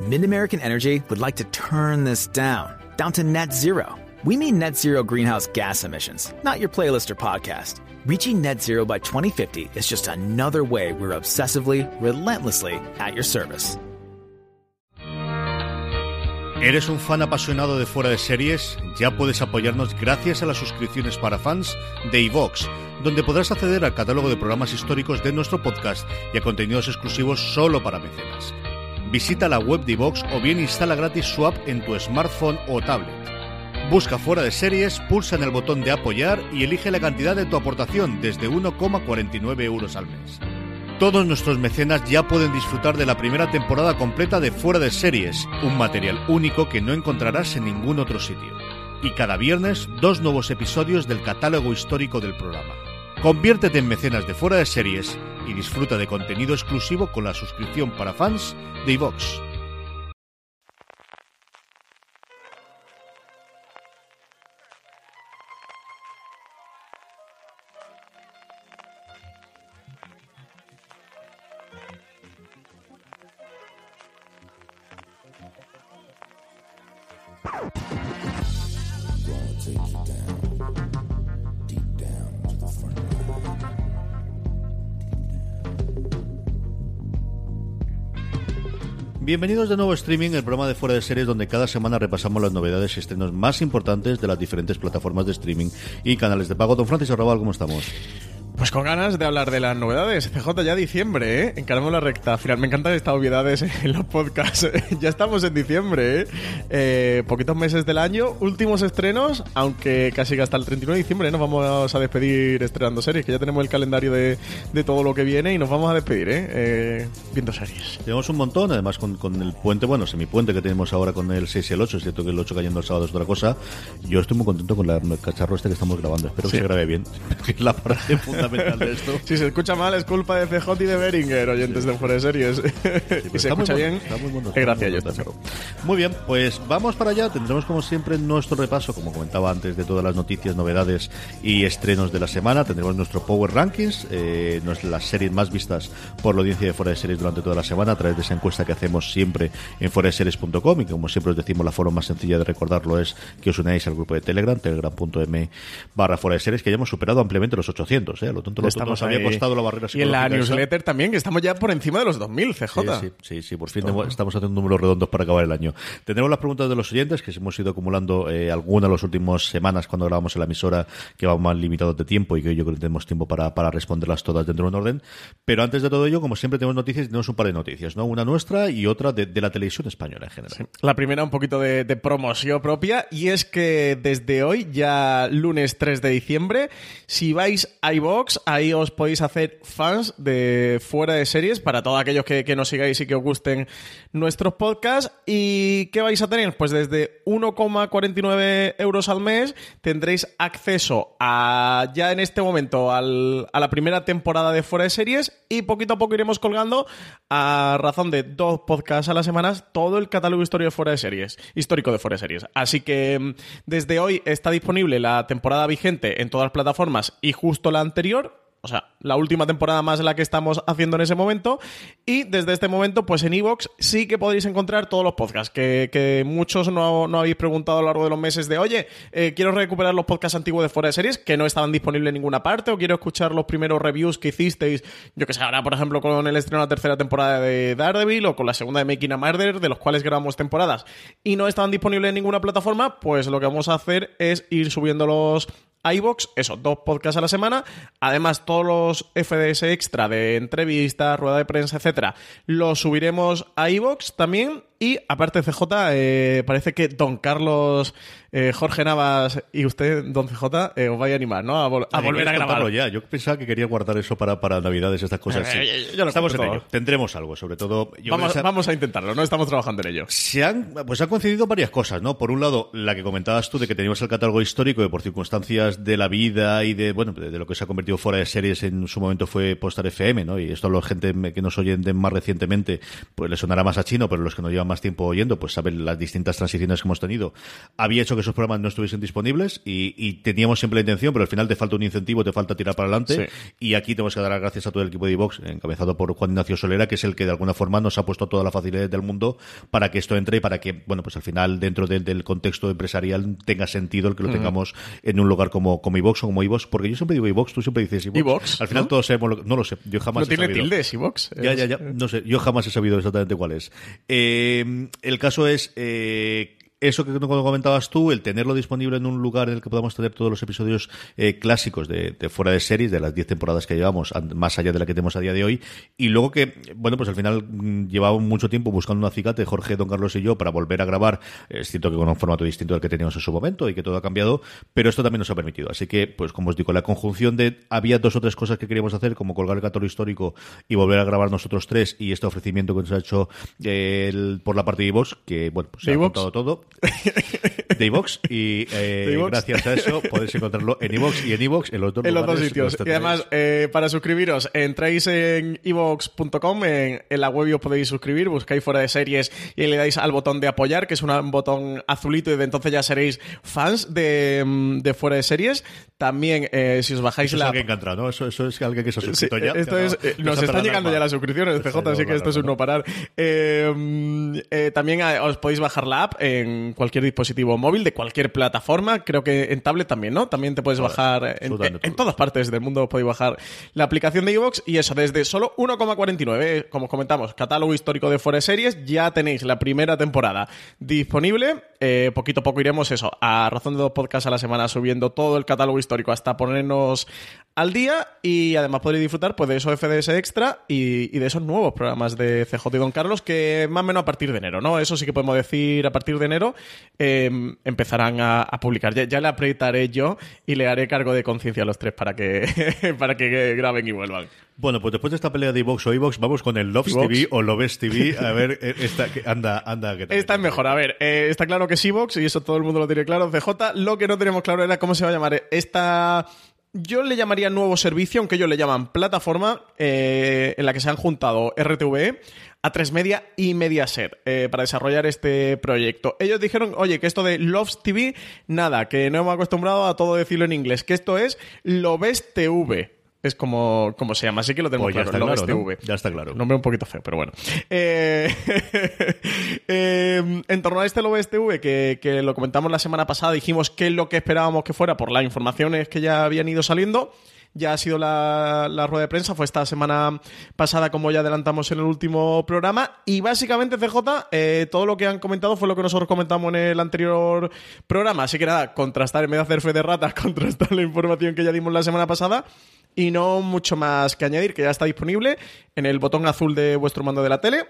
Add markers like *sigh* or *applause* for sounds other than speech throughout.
Mid American Energy would like to turn this down, down to net zero. We mean net zero greenhouse gas emissions, not your playlist or podcast. Reaching net zero by 2050 is just another way we're obsessively, relentlessly at your service. ¿Eres un fan apasionado de fuera de series? Ya puedes apoyarnos gracias a las suscripciones para fans de iVox, donde podrás acceder al catálogo de programas históricos de nuestro podcast y a contenidos exclusivos solo para mecenas. Visita la web de iVox o bien instala gratis su app en tu smartphone o tablet. Busca fuera de series, pulsa en el botón de apoyar y elige la cantidad de tu aportación desde 1,49 euros al mes. Todos nuestros mecenas ya pueden disfrutar de la primera temporada completa de Fuera de Series, un material único que no encontrarás en ningún otro sitio. Y cada viernes, dos nuevos episodios del catálogo histórico del programa. Conviértete en mecenas de Fuera de Series y disfruta de contenido exclusivo con la suscripción para fans de iVox. Bienvenidos de nuevo a Streaming, el programa de fuera de series donde cada semana repasamos las novedades y estrenos más importantes de las diferentes plataformas de streaming y canales de pago. Don Francis Arrabal, ¿cómo estamos? Pues con ganas de hablar de las novedades. CJ ya diciembre, ¿eh? Encaramos la recta final. Me encantan estas obviedades en los podcasts. *laughs* ya estamos en diciembre, ¿eh? ¿eh? Poquitos meses del año, últimos estrenos, aunque casi hasta el 39 de diciembre ¿eh? nos vamos a despedir estrenando series, que ya tenemos el calendario de, de todo lo que viene y nos vamos a despedir, ¿eh? eh viendo series. Tenemos un montón, además con, con el puente, bueno, semipuente que tenemos ahora con el 6 y el 8, es cierto que el 8 cayendo el sábado es otra cosa. Yo estoy muy contento con el cacharro este que estamos grabando. Espero que se grabe bien. *laughs* la parte Si se escucha mal es culpa de CJ y de Beringer, oyentes de Fuera de Series. si *laughs* se escucha bien, gracias a ellos. Muy bien, pues vamos para allá. Tendremos como siempre nuestro repaso, como comentaba antes, de todas las noticias, novedades y estrenos de la semana. Tendremos nuestro Power Rankings, eh, las series más vistas por la audiencia de Fuera de Series durante toda la semana a través de esa encuesta que hacemos siempre en foradeseries.com y como siempre os decimos la forma más sencilla de recordarlo es que os unáis al grupo de Telegram, telegram.m barra Fuera de Series, que ya hemos superado ampliamente los 800, ¿eh? Lo tonto estamos había costado la barrera Y en la newsletter también, que estamos ya por encima de los 2000, CJ. Sí, sí, sí, por fin estamos haciendo números redondos para acabar el año. Tendremos las preguntas de los oyentes, que hemos ido acumulando eh, algunas las últimas semanas cuando grabamos en la emisora, que vamos más limitados de tiempo y que yo creo que tenemos tiempo para, para responderlas todas dentro de un orden. Pero antes de todo ello, como siempre tenemos noticias, tenemos un par de noticias, ¿no? Una nuestra y otra de, la televisión española en general. La primera un poquito de, de promoción propia y es que desde hoy, ya lunes 3 de diciembre, si vais a iVox, ahí os podéis hacer fans de fuera de series para todos aquellos que, que nos sigáis y que os gusten nuestros podcasts. ¿Y qué vais a tener? Pues desde 1,49 euros al mes tendréis acceso a ya en este momento a la primera temporada de fuera de series y poquito a poco iremos colgando a razón de dos podcasts a la semana todo el catálogo histórico de fuera de series, histórico de fuera de series. Así que mm, desde hoy está disponible la temporada vigente en todas las plataformas y justo la anterior o sea, la última temporada más la que estamos haciendo en ese momento. Y desde este momento, pues en Evox sí que podéis encontrar todos los podcasts. Que, muchos no, habéis preguntado a lo largo de los meses de, oye, eh, quiero recuperar los podcasts antiguos de fuera de series que no estaban disponibles en ninguna parte. O quiero escuchar los primeros reviews que hicisteis. Yo que sé, ahora, por ejemplo, con el estreno de la tercera temporada de Daredevil o con la segunda de Making a Murder, de los cuales grabamos temporadas. Y no estaban disponibles en ninguna plataforma, pues lo que vamos a hacer es ir subiendo los iBox, eso, dos podcasts a la semana. Además, todos los FDS extra de entrevistas, rueda de prensa, etcétera, los subiremos a iBox también. Y aparte CJ, eh, parece que Don Carlos eh, Jorge Navas y usted, don CJ, eh, os vais a animar, ¿no? A, volver a grabarlo ya. Yo pensaba que quería guardar eso para, para Navidades, estas cosas. Sí. lo Estamos en ello. Tendremos algo, sobre todo. vamos, a... intentarlo, ¿no? Estamos trabajando en ello. Se han, pues han coincidido varias cosas, ¿no? Por un lado, la que comentabas tú de que teníamos el catálogo histórico y por circunstancias de la vida y de, bueno, de, lo que se ha convertido fuera de series en su momento fue Postar FM, ¿no? Y esto a la gente que nos oyen de más recientemente, pues le sonará más a chino, pero los que nos llevan lleva más tiempo oyendo, pues sabe las distintas transiciones que hemos tenido, había hecho que esos programas no estuviesen disponibles y, teníamos siempre la intención, pero al final te falta un incentivo, te falta tirar para adelante. Y aquí tenemos que dar las gracias a todo el equipo de Ivox, encabezado por Juan Ignacio Solera, que es el que de alguna forma nos ha puesto toda la facilidad del mundo para que esto entre y para que, bueno, pues al final dentro del contexto empresarial tenga sentido el que lo tengamos en un lugar como, como Ivox o como Ivox, porque yo siempre digo Ivox, tú siempre dices Ivox. Al final todos sabemos, no lo sé, yo jamás no tiene tildes Ivox. Ya, ya, ya, no sé, yo jamás he sabido exactamente cuál es. Eh, el caso es eh, eso que comentabas tú, el tenerlo disponible en un lugar en el que podamos tener todos los episodios eh, clásicos de, fuera de series, de las 10 temporadas que llevamos, más allá de la que tenemos a día de hoy, y luego que, bueno, pues al final mm, llevábamos mucho tiempo buscando un acicate, Jorge, Don Carlos y yo, para volver a grabar, es cierto que con un formato distinto al que teníamos en su momento y que todo ha cambiado, pero esto también nos ha permitido. Así que, pues como os digo, la conjunción de, había dos o tres cosas que queríamos hacer, como colgar el catálogo histórico y volver a grabar nosotros tres, y este ofrecimiento que nos ha hecho eh, por la parte de Ivox, que, bueno, pues se ha contado todo. De iVox y eh, gracias a eso podéis encontrarlo en iVox y en iVox en los dos, en los dos sitios. Y además, eh, para suscribiros, entráis en iVox.com, en, en, la web os podéis suscribir, buscáis fuera de series y le dais al botón de apoyar, que es un botón azulito y de entonces ya seréis fans de, de fuera de series. También, eh, si os bajáis eso la... Es alguien que ha entrado, ¿no? Eso, eso es alguien que se ha suscrito ya. Esto es, nos están llegando ya las suscripciones, CJ, así que esto es un no parar. también os podéis bajar la app en cualquier dispositivo móvil de cualquier plataforma. Creo que en tablet también, ¿no? También te puedes bajar en, todas partes del mundo podéis bajar la aplicación de iVoox y eso desde solo 1,49. ¿eh? Como comentamos, catálogo histórico de Forest Series. Ya tenéis la primera temporada disponible. Eh, poquito a poco iremos eso, a razón de dos podcasts a la semana subiendo todo el catálogo histórico hasta ponernos al día y además podréis disfrutar pues, de esos FDS extra y, de esos nuevos programas de CJ y Don Carlos que más o menos a partir de enero, ¿no? Eso sí que podemos decir a partir de enero em, empezarán a, publicar. Ya, le apretaré yo y le haré cargo de conciencia a los tres para que, *laughs* para que graben y vuelvan. Bueno, pues después de esta pelea de Evox o Evox, vamos con el Loves TV o Loves TV. A ver, eh, esta, anda, anda. ¿qué Esta es mejor. A ver, eh, está claro que es Evox y eso todo el mundo lo tiene claro. CJ, lo que no tenemos claro era cómo se va a llamar esta yo le llamaría nuevo servicio, aunque ellos le llaman plataforma, eh, en la que se han juntado RTVE, A3 Media y Mediaset eh, para desarrollar este proyecto. Ellos dijeron, oye, que esto de Loves TV, nada, que no hemos acostumbrado a todo decirlo en inglés, que esto es Loves TV es como, como se llama, así que lo tenemos pues claro. Está claro Ya está claro. Nombre un poquito feo, pero bueno. Eh, *laughs* em, en torno a este LOBSTV, que, que lo comentamos la semana pasada, dijimos qué es lo que esperábamos que fuera por las informaciones que ya habían ido saliendo ya ha sido la, rueda de prensa, fue esta semana pasada como ya adelantamos en el último programa. Y básicamente CJ, eh, todo lo que han comentado fue lo que nosotros comentamos en el anterior programa, así que nada, contrastar, en vez de hacer fe de ratas, *laughs* contrastar la información que ya dimos la semana pasada. Y no mucho más que añadir, que ya está disponible en el botón azul de vuestro mando de la tele.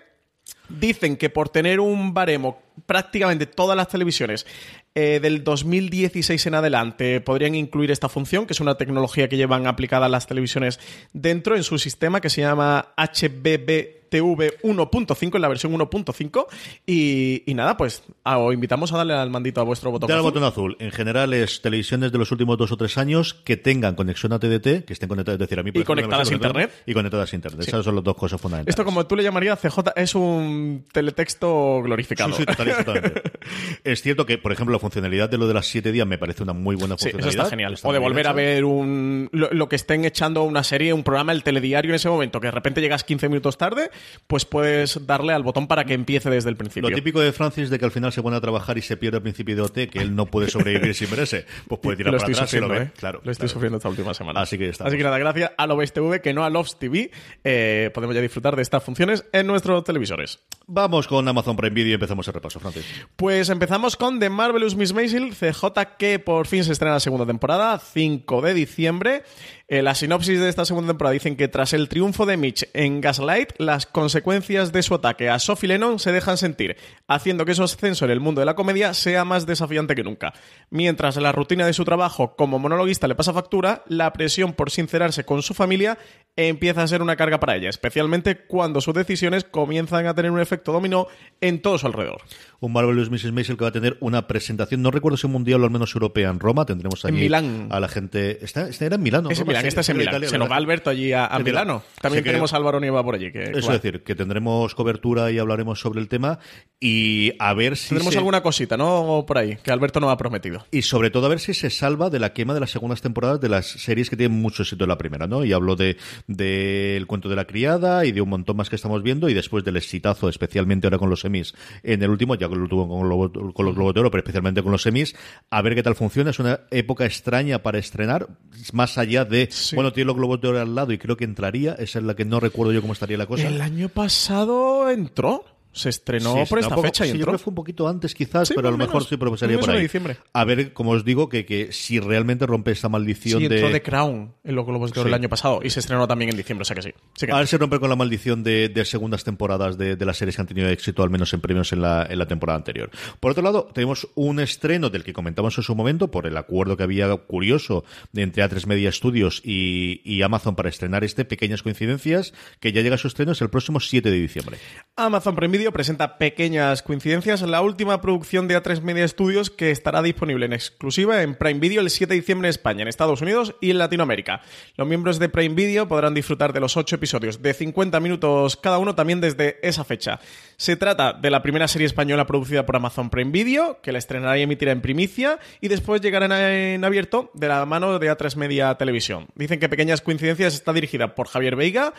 Dicen que por tener un baremo prácticamente todas las televisiones eh, del 2016 en adelante podrían incluir esta función, que es una tecnología que llevan aplicada las televisiones dentro en su sistema que se llama HBB TV 1.5, en la versión 1.5. Y, nada, pues ah, os invitamos a darle al mandito a vuestro botón Dale azul. al botón azul. En general es televisiones de los últimos dos o tres años que tengan conexión a TDT, que estén conectadas, es decir, a mí Y conectadas a Internet. Y conectadas a Internet. Esas son las dos cosas fundamentales. Esto, como tú le llamarías, CJ, es un teletexto glorificado. Sí, sí, totalmente. *laughs* es cierto que, por ejemplo, la funcionalidad de lo de las siete días me parece una muy buena funcionalidad. eso está genial. o de volver a ver un, lo, que estén echando una serie, un programa, el telediario en ese momento, que de repente llegas 15 minutos tarde, pues puedes darle al botón para que empiece desde el principio. Lo típico de Francis de que al final se pone a trabajar y se pierde al principio de OT, que él no puede sobrevivir sin verse, pues puede tirar lo para atrás lo ¿eh? Claro, lo estoy sufriendo esta última semana. Así que. Así que nada, gracias a Loves TV, que no a Loves TV, eh, podemos ya disfrutar de estas funciones en nuestros televisores. Vamos con Amazon Prime Video y empezamos el repaso, Francis. Pues empezamos con The Marvelous Miss Maisel, CJ, que por fin se estrena la segunda temporada, 5 de diciembre. Eh, la sinopsis de esta segunda temporada dicen que tras el triunfo de Mitch en Gaslight, las consecuencias de su ataque a Sophie Lennon se dejan sentir, haciendo que su ascenso en el mundo de la comedia sea más desafiante que nunca. Mientras la rutina de su trabajo como monologuista le pasa factura, la presión por sincerarse con su familia empieza a ser una carga para ella, especialmente cuando sus decisiones comienzan a tener un efecto dominó en todo su alrededor. Un Marvelous Mrs. Maisel que va a tener una presentación, no recuerdo si mundial o al menos europea en Roma, tendremos allí Milán. a la gente... ¿Está, era en Milán? Es en Milán, en este es en Milán. Se nos va Alberto allí a, Milano. También tenemos a Álvaro Nieva por allí. Que, eso es decir, que tendremos cobertura y hablaremos sobre el tema y a ver si. Tendremos alguna cosita, ¿no? Por ahí, que Alberto nos ha prometido. Y sobre todo a ver si se salva de la quema de las segundas temporadas de las series que tienen mucho éxito en la primera, ¿no? Y hablo de del cuento de la criada y de un montón más que estamos viendo y después del exitazo, especialmente ahora con los semis en el último, ya que lo tuvo con, con los Globos de Oro, pero especialmente con los semis, a ver qué tal funciona. Es una época extraña para estrenar, más allá de, bueno, tiene los Globos de Oro al lado y creo que entraría, esa es la que no recuerdo yo cómo estaría la cosa. El año pasado entró. Se estrenó por esta fecha y sí, entró. Yo creo que fue un poquito antes, quizás, pero a lo mejor sí, pero sería por ahí. Diciembre. A ver, como os digo, que, que si realmente rompe esta maldición sí, de. entró The Crown en los Globos de Oro el año pasado y se estrenó también en diciembre, o sea que sí. A ver si rompe con la maldición de, de segundas temporadas de, de, las series que han tenido éxito, al menos en premios en la, en la temporada anterior. Por otro lado, tenemos un estreno del que comentamos en su momento, por el acuerdo que había curioso entre A3 Media Studios y, y Amazon para estrenar este, Pequeñas Coincidencias, que ya llega a su estreno, es el próximo 7 de diciembre. Amazon Prime Presenta Pequeñas pequeñas coincidencias, la última producción de A3 Media Studios que estará disponible en exclusiva en Prime Video el 7 de diciembre en España, en Estados Unidos y en Latinoamérica. Los miembros de Prime Video podrán disfrutar de los 8 episodios de 50 minutos cada uno también desde esa fecha. Se trata de la primera serie española producida por Amazon Prime Video, que la estrenará y emitirá en primicia, y después llegará en abierto de la mano de A3 Media Televisión. Dicen que Pequeñas Coincidencias está dirigida por Javier Veiga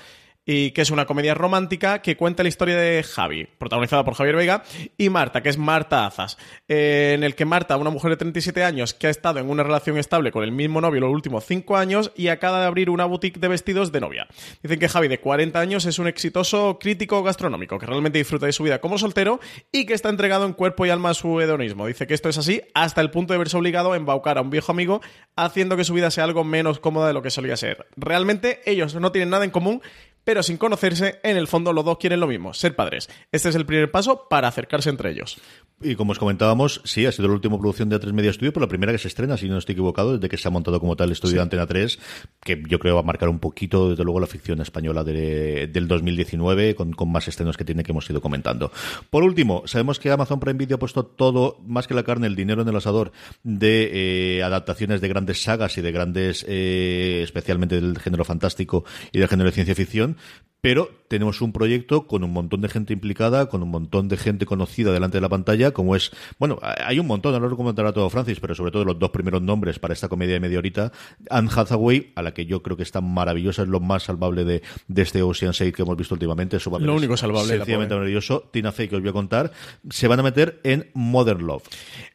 y que es una comedia romántica que cuenta la historia de Javi, protagonizada por Javier Vega, y Marta, que es Marta Azas, eh, en el que Marta, una mujer de 37 años que ha estado en una relación estable con el mismo novio los últimos 5 años y acaba de abrir una boutique de vestidos de novia. Dicen que Javi, de 40 años, es un exitoso crítico gastronómico que realmente disfruta de su vida como soltero y que está entregado en cuerpo y alma a su hedonismo. Dice que esto es así hasta el punto de verse obligado a embaucar a un viejo amigo, haciendo que su vida sea algo menos cómoda de lo que solía ser. Realmente ellos no tienen nada en común, pero sin conocerse, en el fondo los dos quieren lo mismo, ser padres. Este es el primer paso para acercarse entre ellos. Y como os comentábamos, sí, ha sido la última producción de A3 Media Studio, pero la primera que se estrena, si no estoy equivocado, desde que se ha montado como tal el estudio de Antena 3, que yo creo va a marcar un poquito, desde luego, la ficción española de, del 2019, con, con, más estrenos que tiene que hemos ido comentando. Por último, sabemos que Amazon Prime Video ha puesto todo, más que la carne, el dinero en el asador de eh, adaptaciones de grandes sagas y de grandes, eh, especialmente del género fantástico y del género de ciencia ficción, pero tenemos un proyecto con un montón de gente implicada, con un montón de gente conocida delante de la pantalla, como es, bueno, hay un montón, no lo comentará todo Francis, pero sobre todo los dos primeros nombres para esta comedia de media horita, Anne Hathaway, a la que yo creo que está maravillosa, es lo más salvable de, de este Ocean 6 que hemos visto últimamente. Eso lo único salvable. Sencillamente maravilloso. Tina Fey, que os voy a contar, se van a meter en Modern Love.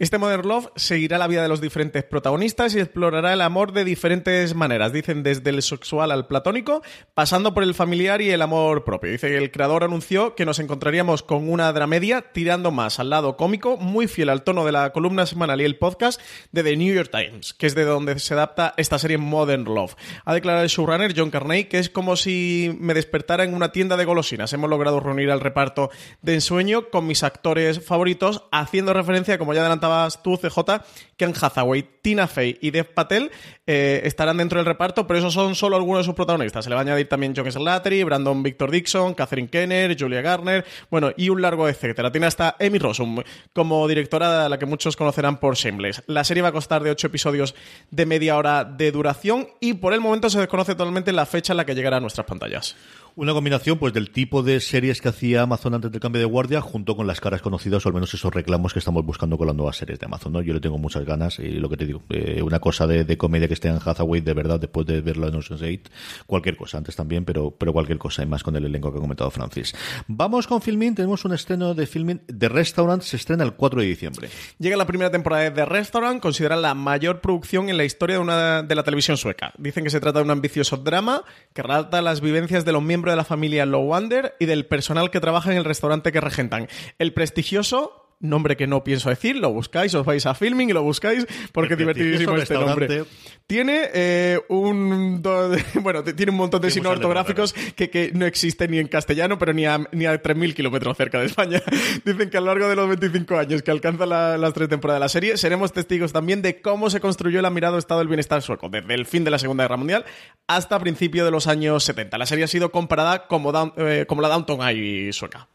Este Modern Love seguirá la vida de los diferentes protagonistas y explorará el amor de diferentes maneras, dicen desde el sexual al platónico, pasando por el familiar y el amor propio. Dice que el creador anunció que nos encontraríamos con una dramedia tirando más al lado cómico, muy fiel al tono de la columna semanal y el podcast de The New York Times, que es de donde se adapta esta serie Modern Love. Ha declarado el showrunner John Carney que es como si me despertara en una tienda de golosinas. Hemos logrado reunir al reparto de ensueño con mis actores favoritos, haciendo referencia, como ya adelantabas tú, CJ, Ken Hathaway, Tina Fey y Dev Patel eh, estarán dentro del reparto, pero esos son solo algunos de sus protagonistas. Se le va a añadir también John Slattery, Brandon Victor Dixon, Catherine Kenner, Julia Garner, bueno, y un largo etcétera. Tiene hasta Amy Rossum como directora, a la que muchos conocerán por Shameless. La serie va a costar de 8 episodios de media hora de duración y por el momento se desconoce totalmente la fecha en la que llegará a nuestras pantallas. Una combinación pues del tipo de series que hacía Amazon antes del cambio de guardia junto con las caras conocidas o al menos esos reclamos que estamos buscando con las nuevas series de Amazon. ¿no? Yo le tengo muchas ganas y lo que te digo, eh, una cosa de, de, comedia que esté en Hathaway de verdad después de verlo en Ocean's 8, cualquier cosa, antes también, pero, pero cualquier cosa y más con el elenco que ha comentado Francis. Vamos con Filmin, tenemos un estreno de Filmin de Restaurant, se estrena el 4 de diciembre. Llega la primera temporada de The Restaurant, considerada la mayor producción en la historia de, una, de la televisión sueca. Dicen que se trata de un ambicioso drama que relata las vivencias de los miembros de la familia Low Wonder y del personal que trabaja en el restaurante que regentan. El prestigioso nombre que no pienso decir, lo buscáis, os vais a filming y lo buscáis porque es divertidísimo este nombre. Tiene eh, un *laughs* bueno, tiene un montón de signos ortográficos que, que, no existen ni en castellano, pero ni a, ni a 3.000 kilómetros cerca de España. *laughs* Dicen que a lo largo de los 25 años que alcanza la, las tres temporadas de la serie, seremos testigos también de cómo se construyó el admirado estado del bienestar sueco, desde el fin de la Segunda Guerra Mundial hasta principio de los años 70. La serie ha sido comparada como, eh, como la Downton Abbey sueca.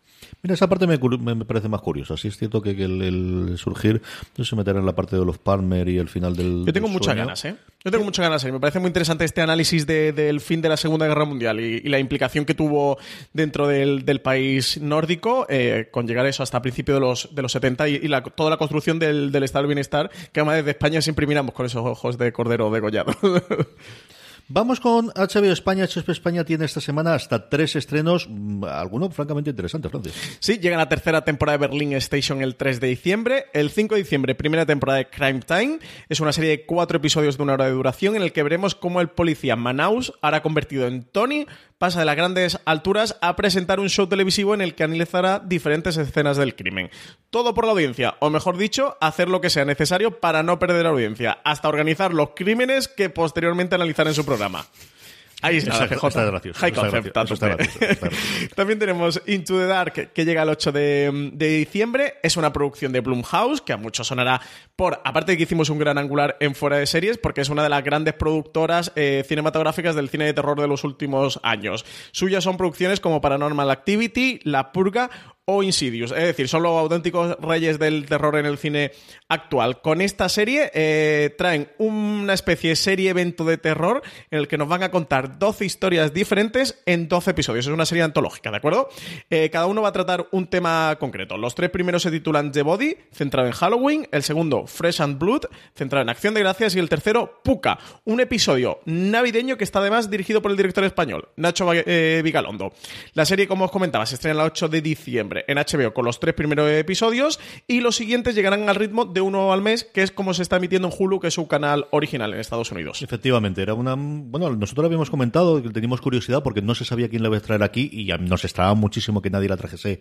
Mira, esa parte me, me, parece más curiosa. Sí es cierto que, el, surgir no se meterá en la parte de los Palmer y el final del. Yo tengo muchas ganas, ¿eh? Yo tengo muchas ganas. ¿eh? Me parece muy interesante este análisis del fin de la Segunda Guerra Mundial y, la implicación que tuvo dentro del, país nórdico eh, con llegar a eso hasta principios de los, de los 70 y, toda la construcción del, del Estado del Bienestar que además desde España siempre miramos con esos ojos de cordero degollado. *laughs* Vamos con HBO España. HBO España tiene esta semana hasta tres estrenos, mm, algunos francamente interesantes, Francis. Sí, llega la tercera temporada de Berlin Station el 3 de diciembre. El 5 de diciembre, primera temporada de Crime Time. Es una serie de cuatro episodios de una hora de duración en el que veremos cómo el policía Manaus hará convertido en Tony pasa de las grandes alturas a presentar un show televisivo en el que analizará diferentes escenas del crimen. Todo por la audiencia, o mejor dicho, hacer lo que sea necesario para no perder la audiencia, hasta organizar los crímenes que posteriormente analizará en su programa. Ahí está, CJ. High concept. También tenemos Into the Dark, que llega el 8 de, diciembre. Es una producción de Blumhouse, que a muchos sonará por, aparte de que hicimos un gran angular en fuera de series, porque es una de las grandes productoras eh, cinematográficas del cine de terror de los últimos años. Suyas son producciones como Paranormal Activity, La Purga o Insidious. Es decir, son los auténticos reyes del terror en el cine actual. Con esta serie eh, traen una especie de serie-evento de terror en el que nos van a contar 12 historias diferentes en 12 episodios. Es una serie antológica, ¿de acuerdo? Eh, cada uno va a tratar un tema concreto. Los tres primeros se titulan The Body, centrado en Halloween. El segundo, Fresh and Blood, centrado en Acción de Gracias. Y el tercero, Puka, un episodio navideño que está además dirigido por el director español, Nacho eh, Vigalondo. La serie, como os comentaba, se estrena el 8 de diciembre en HBO con los tres primeros episodios y los siguientes llegarán al ritmo de uno al mes, que es como se está emitiendo en Hulu, que es su canal original en Estados Unidos. Efectivamente, era una. Bueno, nosotros lo habíamos comentado que teníamos curiosidad porque no se sabía quién la iba a traer aquí y nos extrañaba muchísimo que nadie la trajese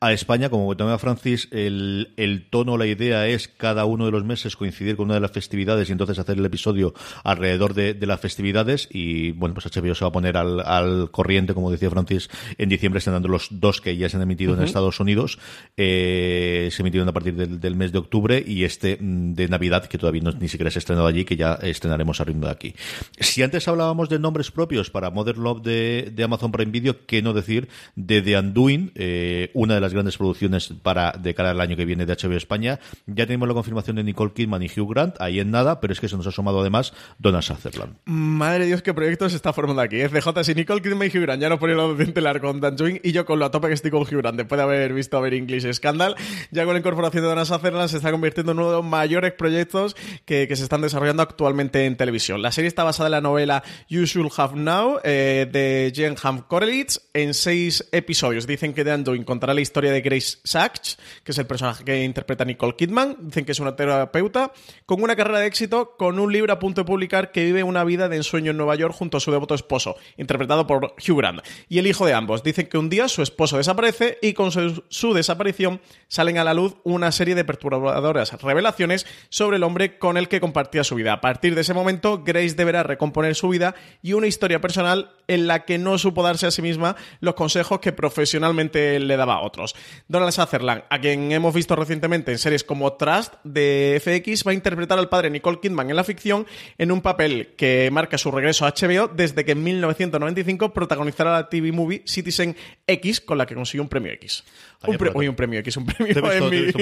a España. Como a Francis, el, el tono, la idea es cada uno de los meses coincidir con una de las festividades y entonces hacer el episodio alrededor de, las festividades. Y bueno, pues HBO se va a poner al, corriente, como decía Francis, en diciembre están dando los dos que ya se han emitido en Estados Unidos. Eh, se emitieron a partir del, mes de octubre y este mm, de Navidad, que todavía no, ni siquiera se ha estrenado allí, que ya estrenaremos a ritmo de aquí. Si antes hablábamos de nombres propios para Modern Love de, Amazon Prime Video, ¿qué no decir de The Undoing, eh, una de las grandes producciones para de cara al año que viene de HBO España? Ya tenemos la confirmación de Nicole Kidman y Hugh Grant, ahí en nada, pero es que se nos ha sumado además Donald Sutherland. Madre Dios, qué proyecto se está formando aquí. Es CJ, si Nicole Kidman y Hugh Grant ya no ponen lo de largo con Dan y yo con lo a tope que estoy con Hugh Grant después de haber visto a ver English Scandal. Ya con la incorporación de Donald Sutherland se está convirtiendo en uno de los mayores proyectos que, se están desarrollando actualmente en televisión. La serie está basada en la novela You Should Have Now eh, de Jen Ham Korelitz en seis episodios. Dicen que de Anduin contará la historia de Grace Sachs, que es el personaje que interpreta Nicole Kidman. Dicen que es una terapeuta con una carrera de éxito, con un libro a punto de publicar que vive una vida de ensueño en Nueva York junto a su devoto esposo, interpretado por Hugh Grant, y el hijo de ambos. Dicen que un día su esposo desaparece y con su, su desaparición salen a la luz una serie de perturbadoras revelaciones sobre el hombre con el que compartía su vida. A partir de ese momento, Grace deberá recomponer su vida y una historia personal en la que no supo darse a sí misma los consejos que profesionalmente le daba a otros. Donald Sutherland, a quien hemos visto recientemente en series como Trust de FX, va a interpretar al padre Nicole Kidman en la ficción en un papel que marca su regreso a HBO desde que en 1995 protagonizará la TV movie Citizen X, con la que consiguió un premio X. Un, un premio X, un premio Emmy.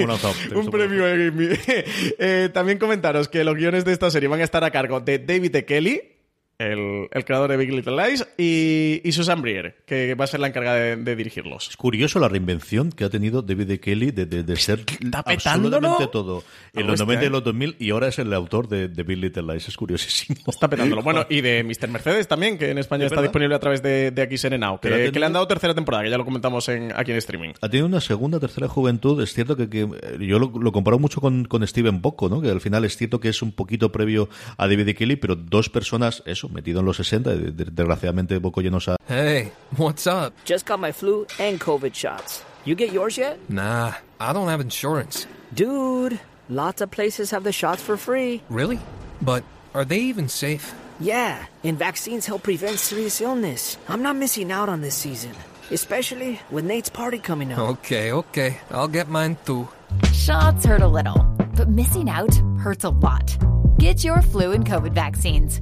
un *laughs* premio Emmy. *laughs* Eh, también comentaros que los guiones de esta serie van a estar a cargo de David E. Kelly, el, creador de Big Little Lies, y, Susan Brier, que va a ser la encargada de, dirigirlos. Es curioso la reinvención que ha tenido David E. Kelly de, ser absolutamente todo. En los 90 y los 2000, y ahora es el autor de, Big Little Lies. Es curiosísimo. Está petándolo. Bueno, *laughs* y de Mr. Mercedes también, que en España está disponible a través de, de XN Now, que, le han dado tercera temporada, que ya lo comentamos en, aquí en streaming. Ha tenido una segunda, tercera juventud. Es cierto que, yo lo, comparo mucho con, con Steven Poco, ¿no? que al final es cierto que es un poquito previo a David E. Kelly, pero dos personas, eso, metido en los 60, desgraciadamente poco llenos a... Hey, what's up? Just got my flu and COVID shots. You get yours yet? Nah, I don't have insurance. Dude, lots of places have the shots for free. Really? But are they even safe? Yeah, and vaccines help prevent serious illness. I'm not missing out on this season, especially with Nate's party coming up. Okay, okay, I'll get mine too. Shots hurt a little, but missing out hurts a lot. Get your flu and COVID vaccines.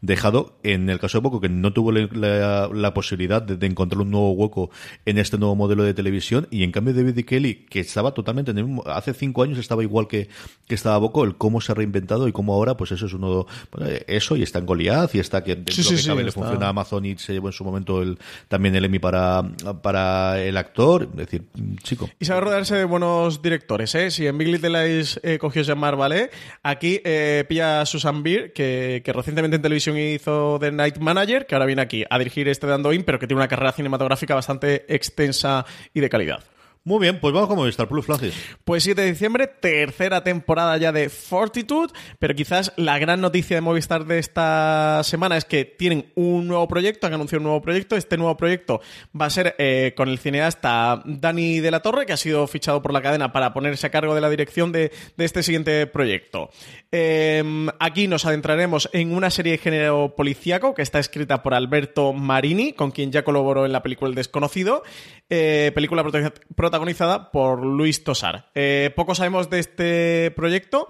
Dejado en el caso de Poco que no tuvo la, posibilidad de, de, encontrar un nuevo hueco en este nuevo modelo de televisión. Y en cambio David y Kelly que estaba totalmente en el mismo, hace cinco años estaba igual que, que estaba Boco el cómo se ha reinventado y cómo ahora pues eso es uno bueno, eso y está en Goliath y está que dentro sí, sí, que cabe sí, le funciona a Amazon y se llevó en su momento el, también el Emmy para, para el actor. Es decir chico. Y sabe rodearse de buenos directores ¿eh? si en Big Little Lies eh, cogió Jean-Marc Vallée aquí eh, pilla a Susan Beer que, que recientemente en televisión hizo The Night Manager, que ahora viene aquí a dirigir este de Andoin, pero que tiene una carrera cinematográfica bastante extensa y de calidad. Muy bien, pues vamos con Movistar Plus, Francis. Pues 7 de diciembre, tercera temporada ya de Fortitude, pero quizás la gran noticia de Movistar de esta semana es que tienen un nuevo proyecto, han anunciado un nuevo proyecto. Este nuevo proyecto va a ser eh, con el cineasta Dani de la Torre, que ha sido fichado por la cadena para ponerse a cargo de la dirección de, este siguiente proyecto. Eh, aquí nos adentraremos en una serie de género policíaco que está escrita por Alberto Marini, con quien ya colaboró en la película El Desconocido, eh, película protagonizada por Luis Tosar. Eh, poco sabemos de este proyecto.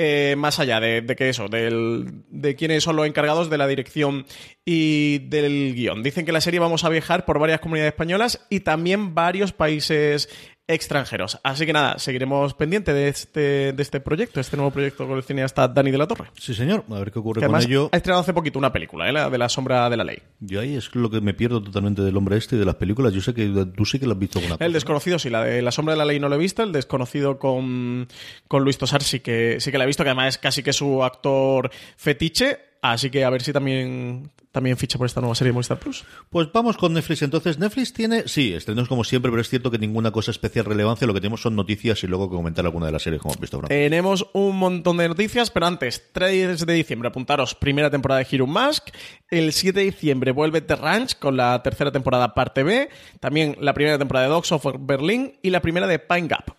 Eh, más allá de, de, que eso, de quiénes son los encargados de la dirección y del guion. Dicen que la serie vamos a viajar por varias comunidades españolas y también varios países extranjeros. Así que nada, seguiremos pendiente de este, de este proyecto, este nuevo proyecto con el cineasta Dani de la Torre. Sí, señor. A ver qué ocurre que además con ello. Ha estrenado hace poquito una película, ¿eh? la de la sombra de la ley. Yo ahí es lo que me pierdo totalmente del hombre este y de las películas. Yo sé que tú sí que lo has visto alguna El cosa. desconocido sí, la de la sombra de la ley no lo he visto. El desconocido con, con Luis Tosar sí que, sí que la he visto, que además es casi que su actor fetiche. Así que a ver si también, también ficha por esta nueva serie de Movistar Plus. Pues vamos con Netflix. Entonces, Netflix tiene, sí, estrenos como siempre, pero es cierto que ninguna cosa especial relevancia. Lo que tenemos son noticias y luego que comentar alguna de las series como hemos visto. ¿no? Tenemos un montón de noticias, pero antes, 3 de diciembre, apuntaros, primera temporada de Hero Mask. El 7 de diciembre vuelve The Ranch con la tercera temporada parte B. También la primera temporada de Dogs of Berlin y la primera de Pine Gap.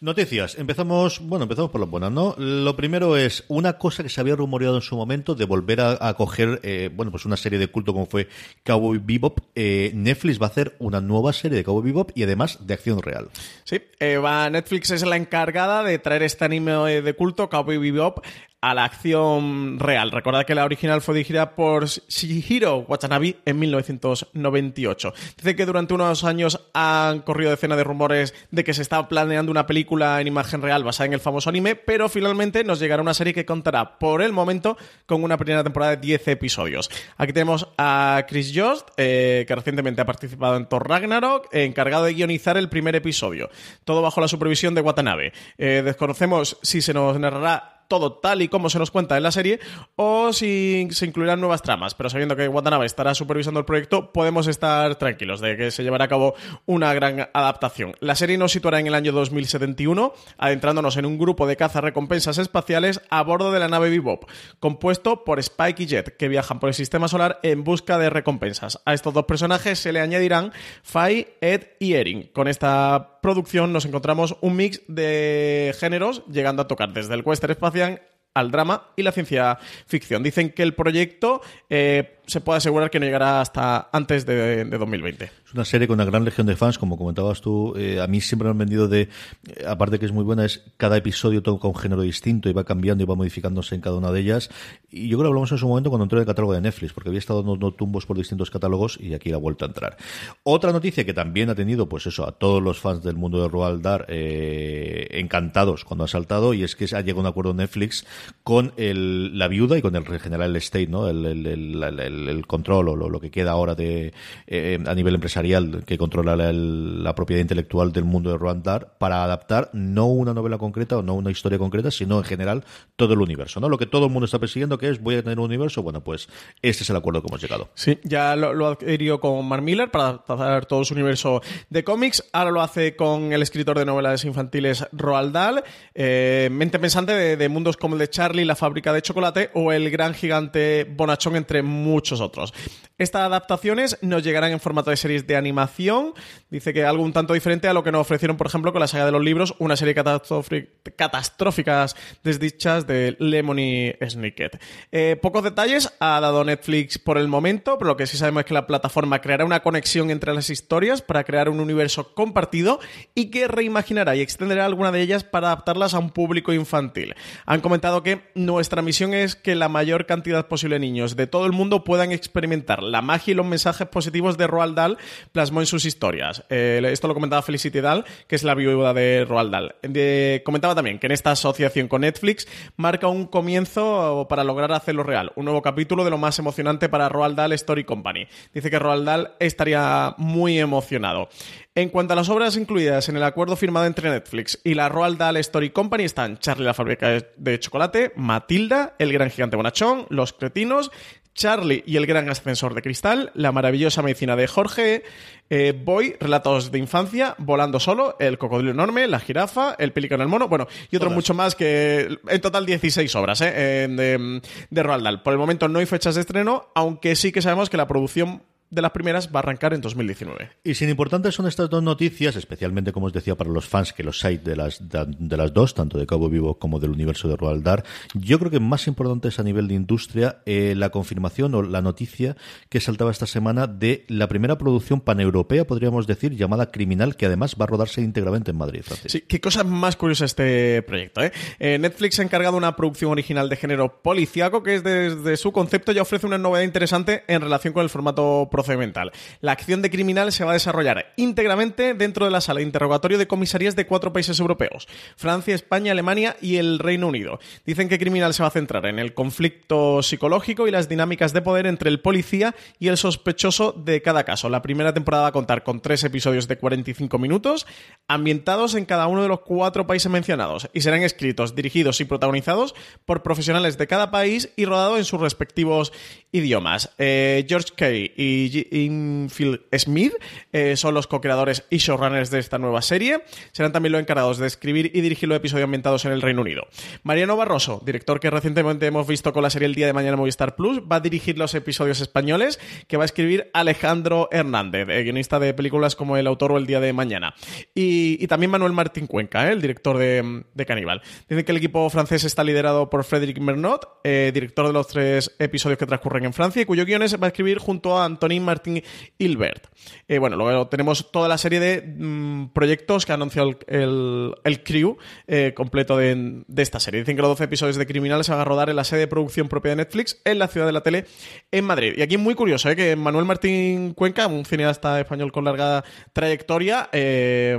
Noticias. Empezamos, bueno, empezamos por lo buenas, ¿no? Lo primero es una cosa que se había rumoreado en su momento de volver a, coger, eh, bueno, pues una serie de culto como fue Cowboy Bebop. Eh, Netflix va a hacer una nueva serie de Cowboy Bebop y además de acción real. Sí, eh, va, Netflix es la encargada de traer este anime de culto, Cowboy Bebop, a la acción real. Recordad que la original fue dirigida por Shihiro Watanabe en 1998. Dice que durante unos años han corrido decenas de rumores de que se estaba planeando una película en imagen real basada en el famoso anime, pero finalmente nos llegará una serie que contará por el momento con una primera temporada de 10 episodios. Aquí tenemos a Chris Jost, eh, que recientemente ha participado en Thor Ragnarok, encargado de guionizar el primer episodio. Todo bajo la supervisión de Watanabe. Eh, desconocemos si se nos narrará todo tal y como se nos cuenta en la serie o si se incluirán nuevas tramas. Pero sabiendo que Watanabe estará supervisando el proyecto, podemos estar tranquilos de que se llevará a cabo una gran adaptación. La serie nos situará en el año 2071, adentrándonos en un grupo de recompensas espaciales a bordo de la nave Bebop, compuesto por Spike y Jet, que viajan por el sistema solar en busca de recompensas. A estos dos personajes se le añadirán Fai, Ed y Erin. Con esta producción nos encontramos un mix de géneros, llegando a tocar desde el western espacial al drama y la ciencia ficción. Dicen que el proyecto eh, se puede asegurar que no llegará hasta antes de, de, 2020. Es una serie con una gran legión de fans, como comentabas tú. Eh, a mí siempre me han vendido de, eh, aparte que es muy buena, es cada episodio toca un género distinto y va cambiando y va modificándose en cada una de ellas. Y yo creo que hablamos en su momento cuando entró en el catálogo de Netflix, porque había estado dando tumbos por distintos catálogos y aquí la ha vuelto a entrar. Otra noticia que también ha tenido, pues eso, a todos los fans del mundo de Roald Dahl eh, encantados cuando ha saltado, y es que ha llegado a un acuerdo Netflix con el, la viuda y con el general State, ¿no? El, el, el, control o lo, lo, que queda ahora de a nivel empresarial que controla la, la propiedad intelectual del mundo de Roald Dahl para adaptar no una novela concreta o no una historia concreta, sino en general todo el universo, ¿no? Lo que todo el mundo está persiguiendo, que es voy a tener un universo, bueno, pues este es el acuerdo que hemos llegado. Sí, ya lo, lo adquirió con Mark Miller para adaptar todo su universo de cómics, ahora lo hace con el escritor de novelas infantiles Roald Dahl, eh, mente pensante de, de, mundos como el de Charlie, la fábrica de chocolate o el gran gigante Bonachón, entre muchos otros. Estas adaptaciones nos llegarán en formato de series de animación, dice que algo un tanto diferente a lo que nos ofrecieron, por ejemplo, con la saga de los libros, una serie catastróficas desdichas de Lemony Snicket. Eh, pocos detalles ha dado Netflix por el momento, pero lo que sí sabemos es que la plataforma creará una conexión entre las historias para crear un universo compartido y que reimaginará y extenderá alguna de ellas para adaptarlas a un público infantil. Han comentado que nuestra misión es que la mayor cantidad posible de niños de todo el mundo puedan experimentar la magia y los mensajes positivos de Roald Dahl plasmó en sus historias. Eh, esto lo comentaba Felicity Dahl, que es la viuda de Roald Dahl. Comentaba también que en esta asociación con Netflix marca un comienzo para lograr hacerlo real. Un nuevo capítulo de lo más emocionante para Roald Dahl Story Company. Dice que Roald Dahl estaría muy emocionado. En cuanto a las obras incluidas en el acuerdo firmado entre Netflix y la Roald Dahl Story Company están Charlie la fábrica de chocolate, Matilda, El gran gigante bonachón, Los cretinos, Charlie y el gran ascensor de cristal, La maravillosa medicina de Jorge, eh, Boy, relatos de infancia, Volando solo, El cocodrilo enorme, La jirafa, El pelícano el mono, bueno, y otro mucho más que en total 16 obras eh, de, de Roald Dahl. Por el momento no hay fechas de estreno, aunque sí que sabemos que la producción de las primeras va a arrancar en 2019. Y sin importantes son estas dos noticias, especialmente como os decía para los fans que los hay de las de, las dos, tanto de Cabo Vivo como del universo de Roald Dahl. Yo creo que más importante es a nivel de industria eh, la confirmación o la noticia que saltaba esta semana de la primera producción paneuropea, podríamos decir, llamada Criminal, que además va a rodarse íntegramente en Madrid. Francis. Sí, qué cosa más curiosa este proyecto. ¿eh? Eh, Netflix ha encargado una producción original de género policiaco que es desde su concepto ya ofrece una novedad interesante en relación con el formato procedimental. La acción de criminal se va a desarrollar íntegramente dentro de la sala de interrogatorio de comisarías de cuatro países europeos, Francia, España, Alemania y el Reino Unido. Dicen que criminal se va a centrar en el conflicto psicológico y las dinámicas de poder entre el policía y el sospechoso de cada caso. La primera temporada va a contar con tres episodios de 45 minutos, ambientados en cada uno de los cuatro países mencionados, y serán escritos, dirigidos y protagonizados por profesionales de cada país y rodados en sus respectivos idiomas. Eh, George Kay y Infield Smith eh, son los co-creadores y showrunners de esta nueva serie. Serán también los encargados de escribir y dirigir los episodios ambientados en el Reino Unido. Mariano Barroso, director que recientemente hemos visto con la serie El Día de Mañana Movistar Plus, va a dirigir los episodios españoles que va a escribir Alejandro Hernández, eh, guionista de películas como El Autor o El Día de Mañana. Y, también Manuel Martín Cuenca, eh, el director de, de Caníbal. Dicen que el equipo francés está liderado por Frédéric Mernot, director de los tres episodios que transcurren en Francia, y cuyo guiones va a escribir junto a Antonín Martín Hilbert. Eh, bueno, luego tenemos toda la serie de mmm, proyectos que ha anunciado el, el, crew eh, completo de, de, esta serie. Dicen que los 12 episodios de Criminales se van a rodar en la sede de producción propia de Netflix en la ciudad de la tele en Madrid. Y aquí muy curioso, ¿eh? que Manuel Martín Cuenca, un cineasta español con larga trayectoria, se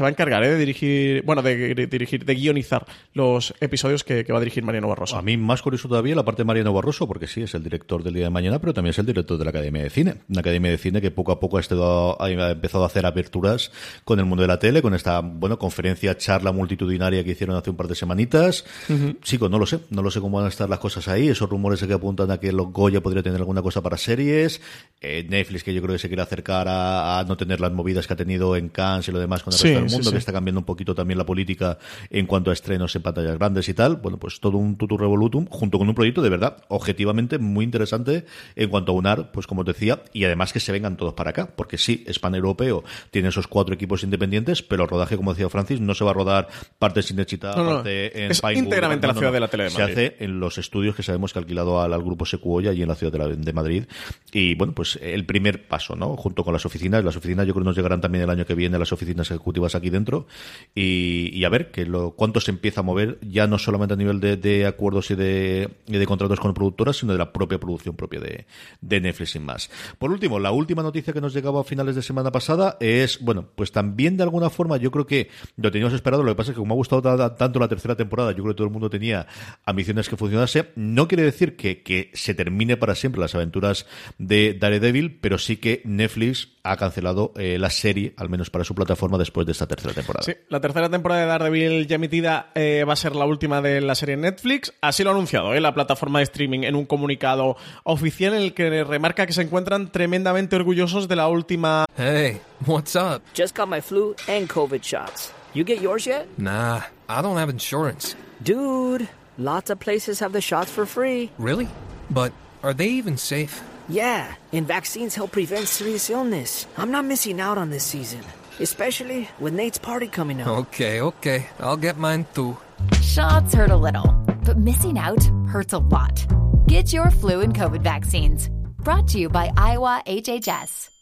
va a encargar de dirigir, bueno, de, de, dirigir, de guionizar los episodios que, que, va a dirigir Mariano Barroso. A mí más curioso todavía la parte de Mariano Barroso, porque sí, es el director del día de mañana, pero también es el director de la Academia de Cine. Una Academia de Cine que poco a poco ha, estado, ha empezado a hacer aperturas con el mundo de la tele, con esta bueno conferencia, charla multitudinaria que hicieron hace un par de semanitas. Uh -huh. Chico, no lo sé, no lo sé cómo van a estar las cosas ahí. Esos rumores que apuntan a que los Goya podría tener alguna cosa para series. Eh, Netflix, que yo creo que se quiere acercar a, a, no tener las movidas que ha tenido en Cannes y lo demás con el sí, resto del mundo, sí, sí. que está cambiando un poquito también la política en cuanto a estrenos en pantallas grandes y tal. Bueno, pues todo un tutu revolutum junto con un proyecto de verdad objetivamente muy interesante en cuanto a unar, pues como os decía, y además que se vengan todos para acá, porque sí, es pan-europeo, tiene esos cuatro equipos independientes, pero el rodaje, como decía Francis, no se va a rodar parte sin Cinechita, no, no, parte en es íntegramente no, la ciudad de la tele de Se hace en los estudios que sabemos que ha alquilado al, al grupo Secuoya y en la ciudad de, la, de, Madrid. Y bueno, pues el primer paso, ¿no? Junto con las oficinas. Las oficinas yo creo que nos llegarán también el año que viene las oficinas ejecutivas aquí dentro. Y, y a ver que lo, cuánto se empieza a mover, ya no solamente a nivel de, de acuerdos y de, y de contratos con productoras, sino de la propia producción propia de, de Netflix sin más. Por último, la última noticia que nos llegaba a finales de semana pasada es, bueno, pues también de alguna forma yo creo que lo teníamos esperado, lo que pasa es que como ha gustado tanto la tercera temporada, yo creo que todo el mundo tenía ambiciones que funcionase. No quiere decir que, que se termine para siempre las aventuras de Daredevil, pero sí que Netflix ha cancelado eh, la serie, al menos para su plataforma, después de esta tercera temporada. Sí, la tercera temporada de Daredevil ya emitida eh, va a ser la última de la serie Netflix. Así lo ha anunciado ¿eh? la plataforma de streaming en un comunicado oficial en el que remarca que se encuentran tremendamente orgullosos de la última. Hey, what's up? Just got my flu and COVID shots. You get yours yet? Nah, I don't have insurance. Dude, lots of places have the shots for free. Really? But are they even safe? Yeah, and vaccines help prevent serious illness. I'm not missing out on this season, especially with Nate's party coming up. Okay, okay. I'll get mine too. Shots hurt a little, but missing out hurts a lot. Get your flu and COVID vaccines. Brought to you by Iowa HHS.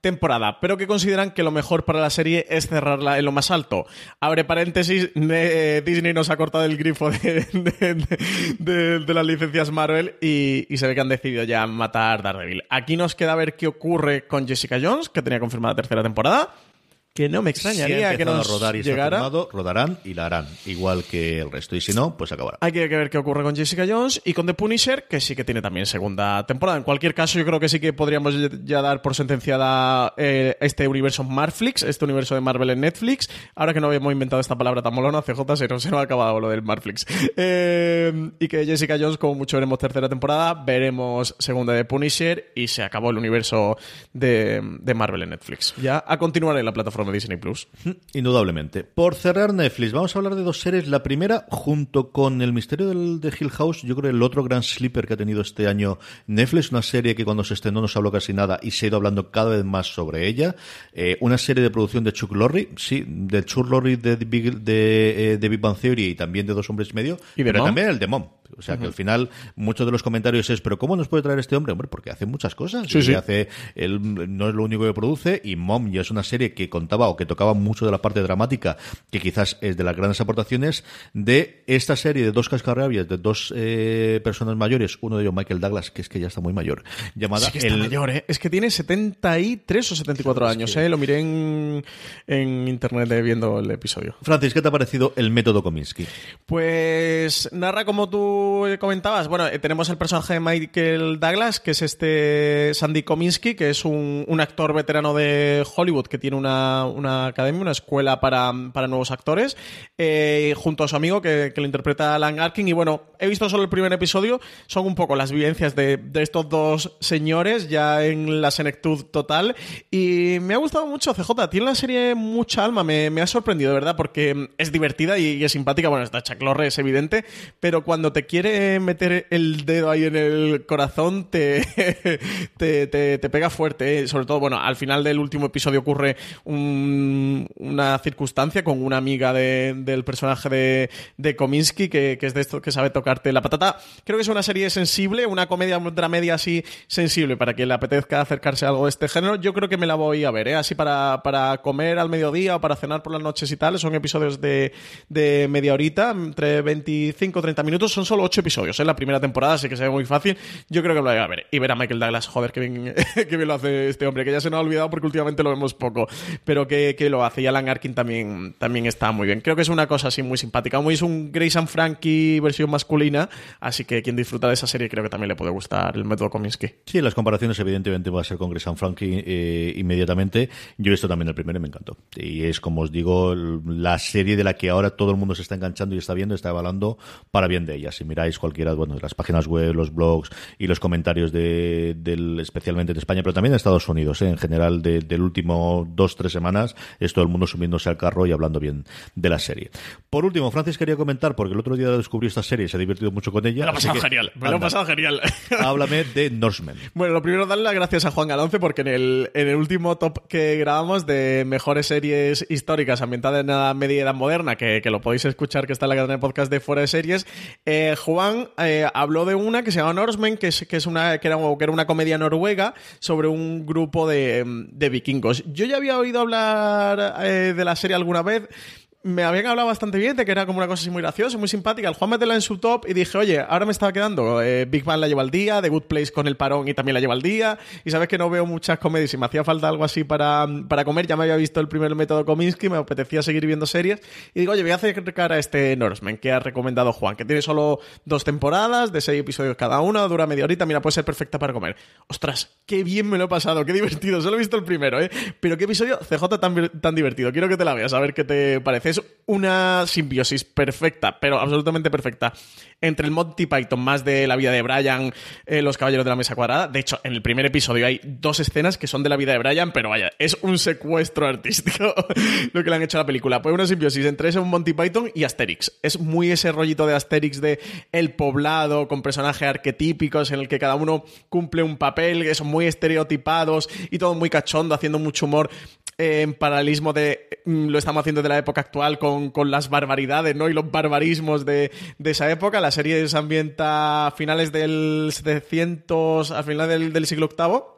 Temporada, pero que consideran que lo mejor para la serie es cerrarla en lo más alto. Abre paréntesis, ne- Disney nos ha cortado el grifo de las licencias Marvel y, y se ve que han decidido ya matar Daredevil. Aquí nos queda ver qué ocurre con Jessica Jones, que tenía confirmada tercera temporada, que no me Si extrañaría que empezado nos a rodar y llegara. rodarán y la harán, igual que el resto. Y si no, pues acabará. Hay que ver qué ocurre con Jessica Jones y con The Punisher, que sí que tiene también segunda temporada. En cualquier caso, yo creo que sí que podríamos ya dar por sentenciada eh, este universo Marflix, este universo de Marvel en Netflix. Ahora que no habíamos inventado esta palabra tan molona, CJ se nos, se nos ha acabado lo del Marflix. Eh, y que Jessica Jones, como mucho veremos tercera temporada, veremos segunda de Punisher y se acabó el universo de, de Marvel en Netflix. Ya a continuar en la plataforma Disney Plus. *laughs* Indudablemente. Por cerrar Netflix, vamos a hablar de dos series. La primera, junto con El misterio del, de Hill House, yo creo el otro gran sleeper que ha tenido este año Netflix, una serie que cuando se estrenó no se habló casi nada y se ha ido hablando cada vez más sobre ella. Eh, una serie de producción de Chuck Lorre, sí, de Chuck Lorre de, Big- de, eh, de Big Bang Theory y también de Dos Hombres y Medio, ¿Y de pero Mom? también el de Mom. O sea que al final muchos de los comentarios es, pero ¿cómo nos puede traer este hombre? Hombre, porque hace muchas cosas. Sí, sí. hace, él no es lo único que produce y Mom ya es una serie que contaba o que tocaba mucho de la parte dramática, que quizás es de las grandes aportaciones de esta serie de dos cascarrabias, de dos eh, personas mayores, uno de ellos Michael Douglas, que es que ya está muy mayor, llamada Sí que está El- mayor, ¿eh? Es que tiene 73 o 74 años, ¿eh? Lo miré en, en internet eh, viendo el episodio. Francis, ¿qué te ha parecido el método Kominsky? Pues narra como tú comentabas. Bueno, eh, tenemos el personaje de Michael Douglas, que es este Sandy Kominsky, que es un, actor veterano de Hollywood que tiene una, una academia, una escuela para, para nuevos actores, eh, junto a su amigo que, que lo interpreta Alan Arkin. Y bueno, he visto solo el primer episodio, son un poco las vivencias de, de estos dos señores ya en la senectud total. Y me ha gustado mucho CJ, tiene la serie mucha alma, me, me ha sorprendido, de verdad, porque es divertida y, y es simpática. Bueno, está Chuck Lorre, es evidente, pero cuando te quiere meter el dedo ahí en el corazón, *laughs* te, te, te- pega fuerte. ¿eh? Sobre todo, bueno, al final del último episodio ocurre un- una circunstancia con una amiga de- del personaje de, de Kominsky, que, que es de esto que sabe tocarte la patata. Creo que es una serie sensible, una comedia dramedia así sensible para que le apetezca acercarse a algo de este género. Yo creo que me la voy a ver, ¿eh? así para, para comer al mediodía o para cenar por las noches y tal. Son episodios de, de media horita, entre 25 y 30 minutos. Son solo 8 episodios, en la primera temporada, así que se ve muy fácil. Yo creo que lo voy a ver. Y ver a Michael Douglas, joder, que bien, *laughs* que bien lo hace este hombre, que ya se nos ha olvidado porque últimamente lo vemos poco, pero que, que lo hace. Y Alan Arkin también, también está muy bien. Creo que es una cosa así muy simpática. Muy es un Grace and Frankie versión masculina, así que quien disfruta de esa serie creo que también le puede gustar el método Kominsky. Sí, las comparaciones evidentemente va a ser con Grayson Frankie eh, inmediatamente. Yo he visto también el primero y me encantó. Y es, como os digo, la serie de la que ahora todo el mundo se está enganchando y está viendo, está evaluando para bien de ella. Miráis cualquiera, bueno, de las páginas web, los blogs y los comentarios de, del, especialmente de España, pero también de Estados Unidos, ¿eh? en general, de- del último dos, tres semanas, es todo el mundo subiéndose al carro y hablando bien de la serie. Por último, Francis quería comentar, porque el otro día descubrí esta serie y se ha divertido mucho con ella. Me lo así pasado que, genial, me lo anda, pasado genial. *laughs* Háblame de Norsemen. Bueno, lo primero darle las gracias a Juan Galonce porque en el, en el último top que grabamos de mejores series históricas ambientadas en la media edad moderna, que, que lo podéis escuchar, que está en la cadena de podcast de Fuera de Series, eh, Juan eh, habló de una que se llama Norsemen, que es, que es una, que era, que era una comedia noruega sobre un grupo de, de vikingos. Yo ya había oído hablar eh, de la serie alguna vez. Me habían hablado bastante bien de que era como una cosa así muy graciosa, muy simpática. El Juan metela en su top y dije, oye, ahora me estaba quedando. eh, Big Bang la lleva al día, The Good Place con el parón y también la lleva al día. Y sabes que no veo muchas comedias y me hacía falta algo así para, para comer. Ya me había visto el primer método Kominsky, me apetecía seguir viendo series. Y digo, oye, voy a acercar a este Norseman que ha recomendado Juan, que tiene solo dos temporadas de seis episodios cada una, dura media horita. Mira, puede ser perfecta para comer. Ostras, qué bien me lo he pasado, qué divertido. Solo he visto el primero, ¿eh? Pero qué episodio CJ tan, tan divertido. Quiero que te la veas, a ver qué te parece. Es una simbiosis perfecta, pero absolutamente perfecta, entre el Monty Python más de la vida de Brian, eh, los caballeros de la mesa cuadrada. De hecho, en el primer episodio hay dos escenas que son de la vida de Brian, pero vaya, es un secuestro artístico *laughs* lo que le han hecho a la película. Pues una simbiosis entre ese Monty Python y Asterix. Es muy ese rollito de Asterix de el poblado con personajes arquetípicos en el que cada uno cumple un papel, que son muy estereotipados y todo muy cachondo, haciendo mucho humor eh, en paralelismo de mm, lo estamos haciendo de la época actual con, con las barbaridades ¿no? y los barbarismos de, de, esa época. La serie se ambienta a finales del 700, al final del, del siglo VIII.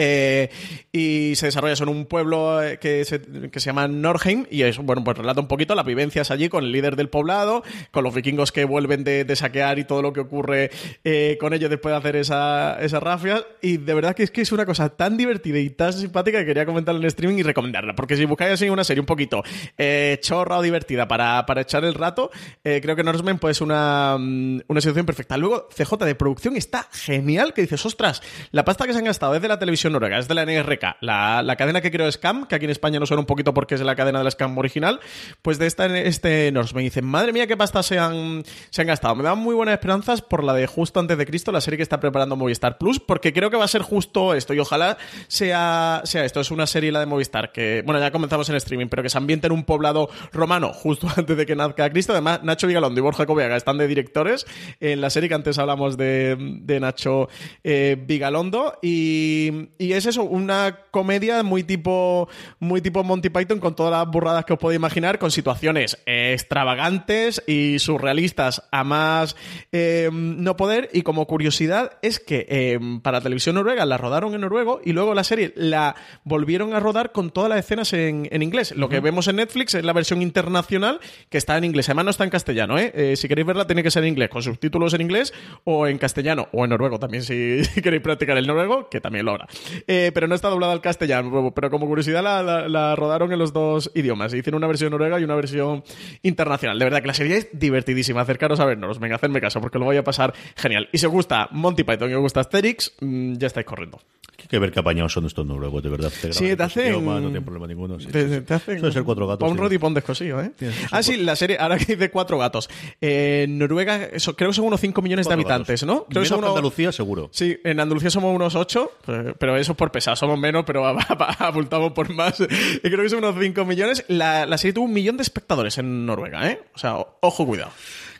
Eh, y se desarrolla en un pueblo eh, que se, que se llama Norheim y eso, bueno, pues relata un poquito las vivencias allí con el líder del poblado, con los vikingos que vuelven de, saquear y todo lo que ocurre eh, con ellos después de hacer esa, esa rafia y de verdad que es que es una cosa tan divertida y tan simpática que quería comentarla en streaming y recomendarla, porque si buscáis así una serie un poquito eh, chorra o divertida para, para echar el rato, creo que Norseman pues una, una situación perfecta. Luego CJ de producción está genial, que dices, ostras, la pasta que se han gastado desde la televisión noruega, es de la NRK, la, la, cadena que creo Scam, que aquí en España no suena un poquito porque es la cadena de la Scam original, pues de esta, este Norseman. dicen, madre mía, qué pasta se han, se han gastado. Me dan muy buenas esperanzas por la de Justo antes de Cristo, la serie que está preparando Movistar Plus, porque creo que va a ser justo esto y ojalá sea, sea esto. Es una serie la de Movistar que, bueno, ya comenzamos en streaming, pero que se ambienta en un poblado romano justo *laughs* antes de que nazca Cristo. Además, Nacho Vigalondo y Borja Coveaga están de directores en la serie que antes hablamos de, de Nacho eh, Vigalondo y, y es eso, una comedia muy tipo, muy tipo Monty Python con todas las burradas que os podéis imaginar, con situaciones extravagantes y surrealistas a más eh, no poder. Y como curiosidad es que eh, para televisión noruega la rodaron en noruego y luego la serie la volvieron a rodar con todas las escenas en, en inglés. Lo que vemos en Netflix es la versión internacional que está en inglés. Además no está en castellano, ¿eh? eh si queréis verla tiene que ser en inglés, con subtítulos en inglés o en castellano o en noruego también si *laughs* queréis practicar el noruego, que también lo hará. Eh, pero no está doblada al castellano. Pero como curiosidad la, la, la, rodaron en los dos idiomas. Hicieron una versión noruega y una versión internacional. De verdad que la serie es divertidísima. Acercaros a vernos. Venga, hacedme caso porque lo voy a pasar genial. Y si os gusta Monty Python y os gusta Asterix, mmm, ya estáis corriendo. Hay que ver qué apañados son estos noruegos, de verdad. Te sí, te hacen... Idioma, no tienen problema ninguno. Sí, te, sí, te hacen... Suele ser cuatro gatos. Pa un roti pon descosillo, ¿eh? Ah, sí, la serie, ahora que dice cuatro gatos. Eh, Noruega, eso, creo que son unos 5 millones cuatro de habitantes, gatos. ¿no? Creo Menos que unos... Andalucía, seguro. Sí, en Andalucía somos unos 8, pero eso es por pesar. Somos menos, pero abultamos por más. Y creo que son unos 5 millones. La, la serie tuvo un millón de espectadores en Noruega, ¿eh? O sea, ojo, cuidado.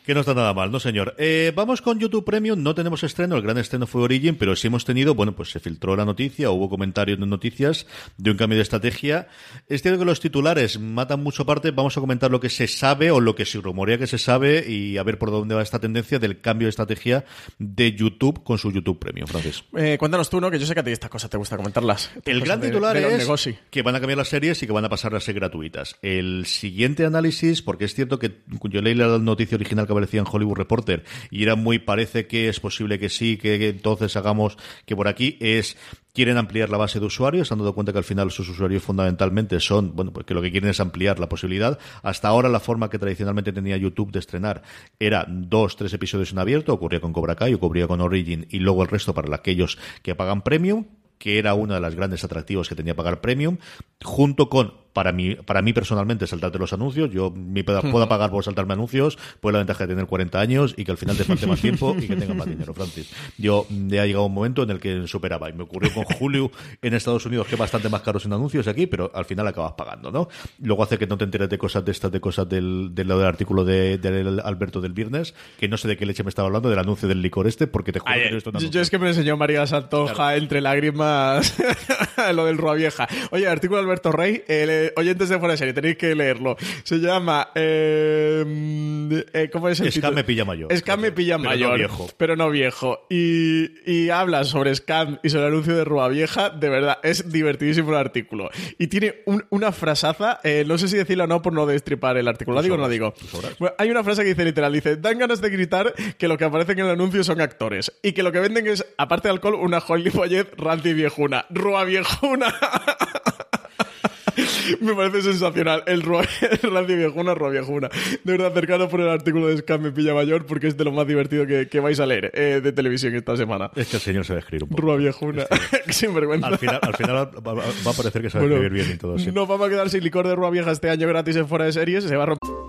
Que no está nada mal, ¿no, señor? Eh, vamos con YouTube Premium. No tenemos estreno, el gran estreno fue Origin, pero sí hemos tenido, bueno, pues se filtró la noticia, hubo comentarios de noticias de un cambio de estrategia. Es cierto que los titulares matan mucho parte. Vamos a comentar lo que se sabe o lo que se rumorea que se sabe y a ver por dónde va esta tendencia del cambio de estrategia de YouTube con su YouTube Premium, Francis. Eh, cuéntanos tú, ¿no? Que yo sé que a ti estas cosas te gusta comentarlas. El gran titular de, de es que van a cambiar las series y que van a pasar a ser gratuitas. El siguiente análisis, porque es cierto que yo leí la noticia original que aparecía en Hollywood Reporter y era muy parece que es posible que sí, que, entonces hagamos que por aquí es quieren ampliar la base de usuarios, se han dado cuenta que al final sus usuarios fundamentalmente son, bueno, pues que lo que quieren es ampliar la posibilidad. Hasta ahora la forma que tradicionalmente tenía YouTube de estrenar era dos, tres episodios en abierto, ocurría con Cobra Kai, ocurría con Origin y luego el resto para aquellos que pagan premium que era uno de los grandes atractivos que tenía pagar premium, junto con para mí, para mí personalmente saltarte los anuncios. Yo me puedo, puedo pagar por saltarme anuncios, pues la ventaja de tener 40 años y que al final te falte más tiempo y que tengas más dinero, Francis. Yo ya ha llegado un momento en el que superaba y me ocurrió con Julio en Estados Unidos que es bastante más caro sin anuncios aquí, pero al final acabas pagando, ¿no? Luego hace que no te enteres de cosas de estas, de cosas del, del, del artículo de, Alberto del viernes, que no sé de qué leche me estaba hablando, del anuncio del licor este, porque te juro Ay, que esto yo, yo es que me enseñó María Santoja claro. entre lágrimas *laughs* lo del Rua Vieja. Oye, artículo de Alberto Rey, el eh, oyentes de fuera de serie, tenéis que leerlo. Se llama. Eh, eh, ¿Cómo es el Scam me pilla mayor. Scam me pilla Pero no mayor. viejo. Pero no viejo. Y, y habla sobre Scam y sobre el anuncio de Rua Vieja. De verdad, es divertidísimo el artículo. Y tiene un- una frasaza. eh, no sé si decirlo o no por no destripar el artículo. ¿La digo o no la digo? Bueno, hay una frase que dice literal: dice, dan ganas de gritar que lo que aparece en el anuncio son actores. Y que lo que venden es, aparte de alcohol, una Hollywood ranci viejuna. Rua Viejuna. *laughs* *laughs* Me parece sensacional. El, *laughs* el rancio viejuna, Rua Viejuna. De verdad, cercano por el artículo de Scam me pilla mayor porque es de lo más divertido que, que vais a leer eh, de televisión esta semana. Es que el señor sabe escribir un poco. Rua Viejuna. *laughs* Sin vergüenza. Al final, al final va, va- va a parecer que sabe Bueno, escribir bien y todo. sí. Nos vamos a quedar sin licor de Rua Vieja este año gratis en fuera de series. Se va a romper.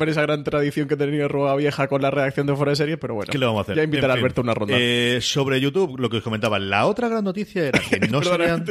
Esa gran tradición que tenía Rua Vieja con la redacción de fuera de series, pero bueno. ¿Qué le vamos a hacer? Ya invitar En a Alberto a una ronda. eh, sobre YouTube, lo que os comentaba, la otra gran noticia era que *laughs* no sabían...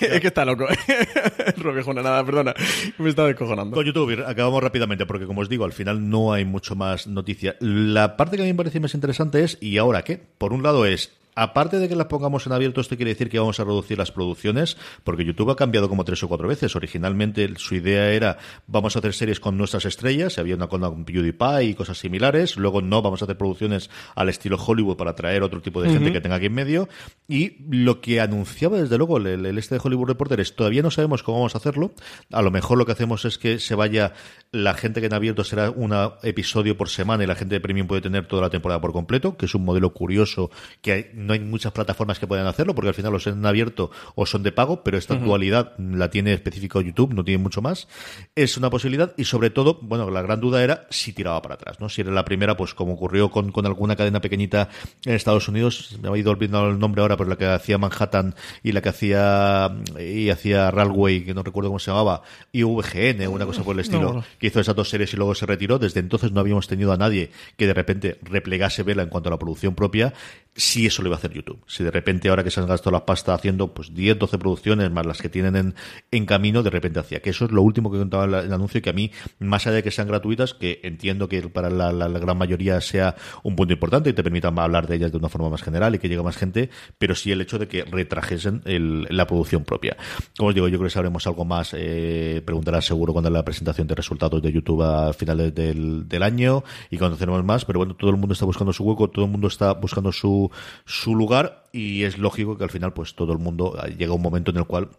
es que está loco. *laughs* Rua Viejuna, nada, perdona. Me está descojonando. Con YouTube, acabamos rápidamente, porque como os digo, al final no hay mucho más noticia. La parte que a mí me parece más interesante es, ¿y ahora qué? Por un lado es, aparte de que las pongamos en abierto, esto quiere decir que vamos a reducir las producciones, porque YouTube ha cambiado como tres o cuatro veces. Originalmente su idea era, vamos a hacer series con nuestras estrellas, había una con PewDiePie y cosas similares. Luego no, vamos a hacer producciones al estilo Hollywood para atraer otro tipo de gente que tenga aquí en medio. Y lo que anunciaba desde luego el, el este de Hollywood Reporter es, todavía no sabemos cómo vamos a hacerlo. A lo mejor lo que hacemos es que se vaya, la gente que en abierto será un episodio por semana y la gente de Premium puede tener toda la temporada por completo, que es un modelo curioso que hay- no hay muchas plataformas que puedan hacerlo, porque al final o son abierto o son de pago, pero esta dualidad la tiene específico YouTube, no tiene mucho más. Es una posibilidad y sobre todo, bueno, la gran duda era si tiraba para atrás, ¿no? Si era la primera, pues como ocurrió con, con alguna cadena pequeñita en Estados Unidos, me ha ido olvidando el nombre ahora, pero la que hacía Manhattan y la que hacía y hacía Railway, que no recuerdo cómo se llamaba, y VGN, una cosa por el estilo, no. que hizo esas dos series y luego se retiró. Desde entonces no habíamos tenido a nadie que de repente replegase vela en cuanto a la producción propia. Si eso lo hacer YouTube. Si de repente ahora que se han gastado la pasta haciendo pues 10, 12 producciones más las que tienen en, en camino, de repente hacía. Que eso es lo último que contaba el anuncio y que a mí, más allá de que sean gratuitas, que entiendo que para la, la- la gran mayoría sea un punto importante y te permitan hablar de ellas de una forma más general y que llegue más gente, pero sí el hecho de que retrajesen el- la producción propia. Como os digo, yo creo que sabremos algo más, eh, preguntarás seguro cuando la presentación de resultados de YouTube a finales del, del año y cuando tenemos más, pero bueno, todo el mundo está buscando su hueco, todo el mundo está buscando su, su lugar y es lógico que al final pues todo el mundo eh, llega un momento en el cual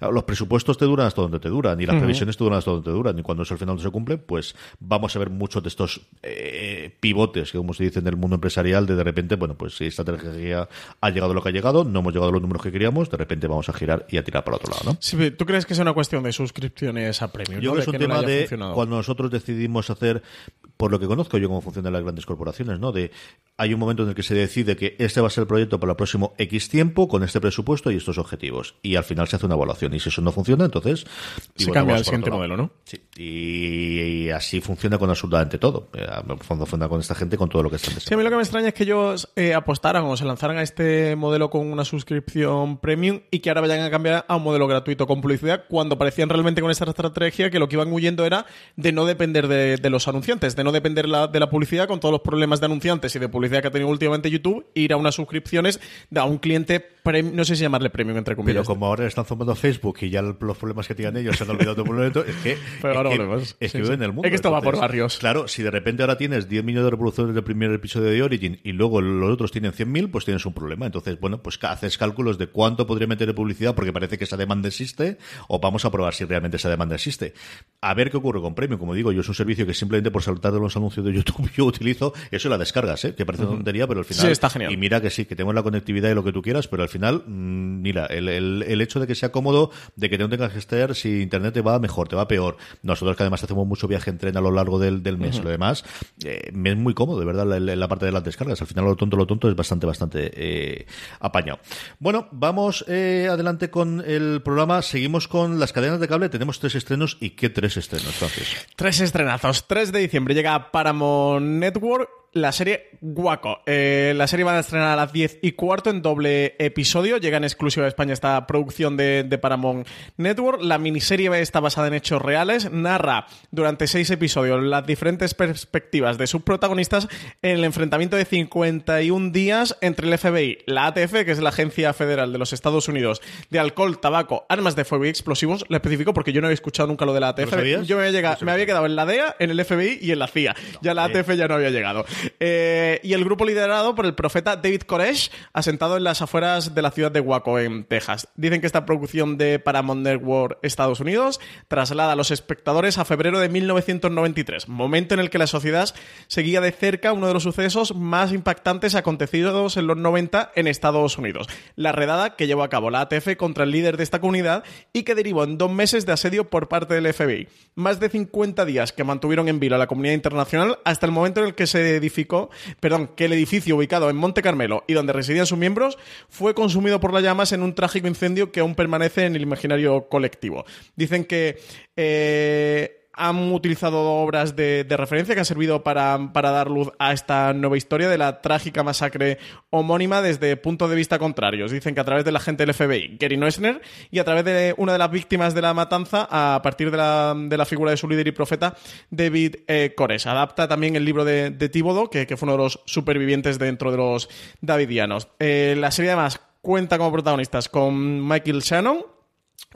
los presupuestos te duran hasta donde te duran y las previsiones te duran hasta donde te duran y cuando eso al final no se cumple pues vamos a ver muchos de estos eh, pivotes que como se dice en el mundo empresarial de de repente bueno pues si esta estrategia ha llegado a lo que ha llegado no hemos llegado a los números que queríamos de repente vamos a girar y a tirar para otro lado ¿no? Sí, ¿Tú crees que es una cuestión de suscripciones a premium? Yo ¿no? creo que es un tema de cuando nosotros decidimos hacer, por lo que conozco yo cómo funcionan las grandes corporaciones, ¿no? De hay un momento en el que se decide que este va a ser el proyecto para el próximo X tiempo, con este presupuesto y estos objetivos. Y al final se hace una evaluación. Y si eso no funciona, entonces. Se pivoteamos cambia por siguiente modelo. ¿no? Sí. Y, y así funciona con absolutamente todo. Eh, En el fondo funciona con esta gente, con todo lo que están Sí, a mí lo que me extraña es que ellos eh, apostaran o se lanzaran a este modelo con una suscripción premium y que ahora vayan a cambiar a un modelo gratuito con publicidad cuando parecían realmente con esta estrategia que lo que iban huyendo era de no depender de, de los anunciantes, de no depender la- de la publicidad con todos los problemas de anunciantes y de publicidad que ha tenido últimamente YouTube, ir a unas suscripciones a un cliente no sé si llamarle premium entre comillas. Pero como ahora están zumbando Facebook y ya los problemas que tienen ellos se han olvidado de un momento, es que, *laughs* Pero es ahora que, volvemos. es que Sí, en el mundo. Es que esto va por barrios. Claro, si de repente ahora tienes 10 millones de reproducciones del primer episodio de Origin y luego los otros tienen 100.000, pues tienes un problema. Entonces, bueno, pues haces cálculos de cuánto podría meter de publicidad porque parece que esa demanda existe o vamos a probar si realmente esa demanda existe. A ver qué ocurre con Premium. Como digo, yo es un servicio que simplemente por saltar de los anuncios de YouTube *laughs* yo utilizo. Eso y la descargas, ¿eh? que parece una tontería, pero al final... Sí, está genial. Y mira que sí, que tenemos la conectividad y lo que tú quieras, pero al final, mm, mira, el, el- el hecho de que sea cómodo, de que no tengas que estar si internet te va mejor, te va peor. Nosotros que además hacemos mucho viaje en tren a lo largo del, del mes y lo demás, eh, es muy cómodo, de verdad, la, la- la parte de las descargas. Al final lo tonto, lo tonto es bastante, bastante eh, apañado. Bueno, vamos eh, adelante con el programa. Seguimos con las cadenas de cable. Tenemos tres estrenos. ¿Y qué tres estrenos, Francis? Tres estrenazos. 3 de diciembre llega Paramount Network la serie Guaco. Eh, la serie va a estrenar a las 10 y cuarto en doble episodio. Llega en exclusiva a España esta producción de, de Paramount Network. La miniserie está basada en hechos reales. Narra durante seis episodios las diferentes perspectivas de sus protagonistas en el enfrentamiento de 51 días entre el FBI, la ATF, que es la Agencia Federal de los Estados Unidos de Alcohol, Tabaco, Armas de Fuego y Explosivos. Lo especifico porque yo no había escuchado nunca lo de la ATF. Yo me había, llegado- me había quedado en la DEA, en el FBI y en la CIA. ya la ATF ya no había llegado. *laughs* Eh, y el grupo liderado por el profeta David Koresh, asentado en las afueras de la ciudad de Waco, en Texas. Dicen que esta producción de Paramount Network Estados Unidos traslada a los espectadores a febrero de 1993, momento en el que la sociedad seguía de cerca uno de los sucesos más impactantes acontecidos en los 90 en Estados Unidos. La redada que llevó a cabo la ATF contra el líder de esta comunidad y que derivó en dos meses de asedio por parte del FBI. Más de 50 días que mantuvieron en vilo a la comunidad internacional hasta el momento en el que se perdón, que el edificio ubicado en Monte Carmelo y donde residían sus miembros fue consumido por las llamas en un trágico incendio que aún permanece en el imaginario colectivo. Dicen que eh, han utilizado obras de, de referencia que han servido para, dar luz a esta nueva historia de la trágica masacre homónima desde puntos de vista contrarios. Dicen que a través del agente del FBI, Gary Noesner, y a través de una de las víctimas de la matanza, a partir de la, de la figura de su líder y profeta, David eh, Koresh. Adapta también el libro de, de Tíbodo, que, que fue uno de los supervivientes dentro de los davidianos. Eh, la serie además cuenta como protagonistas con Michael Shannon,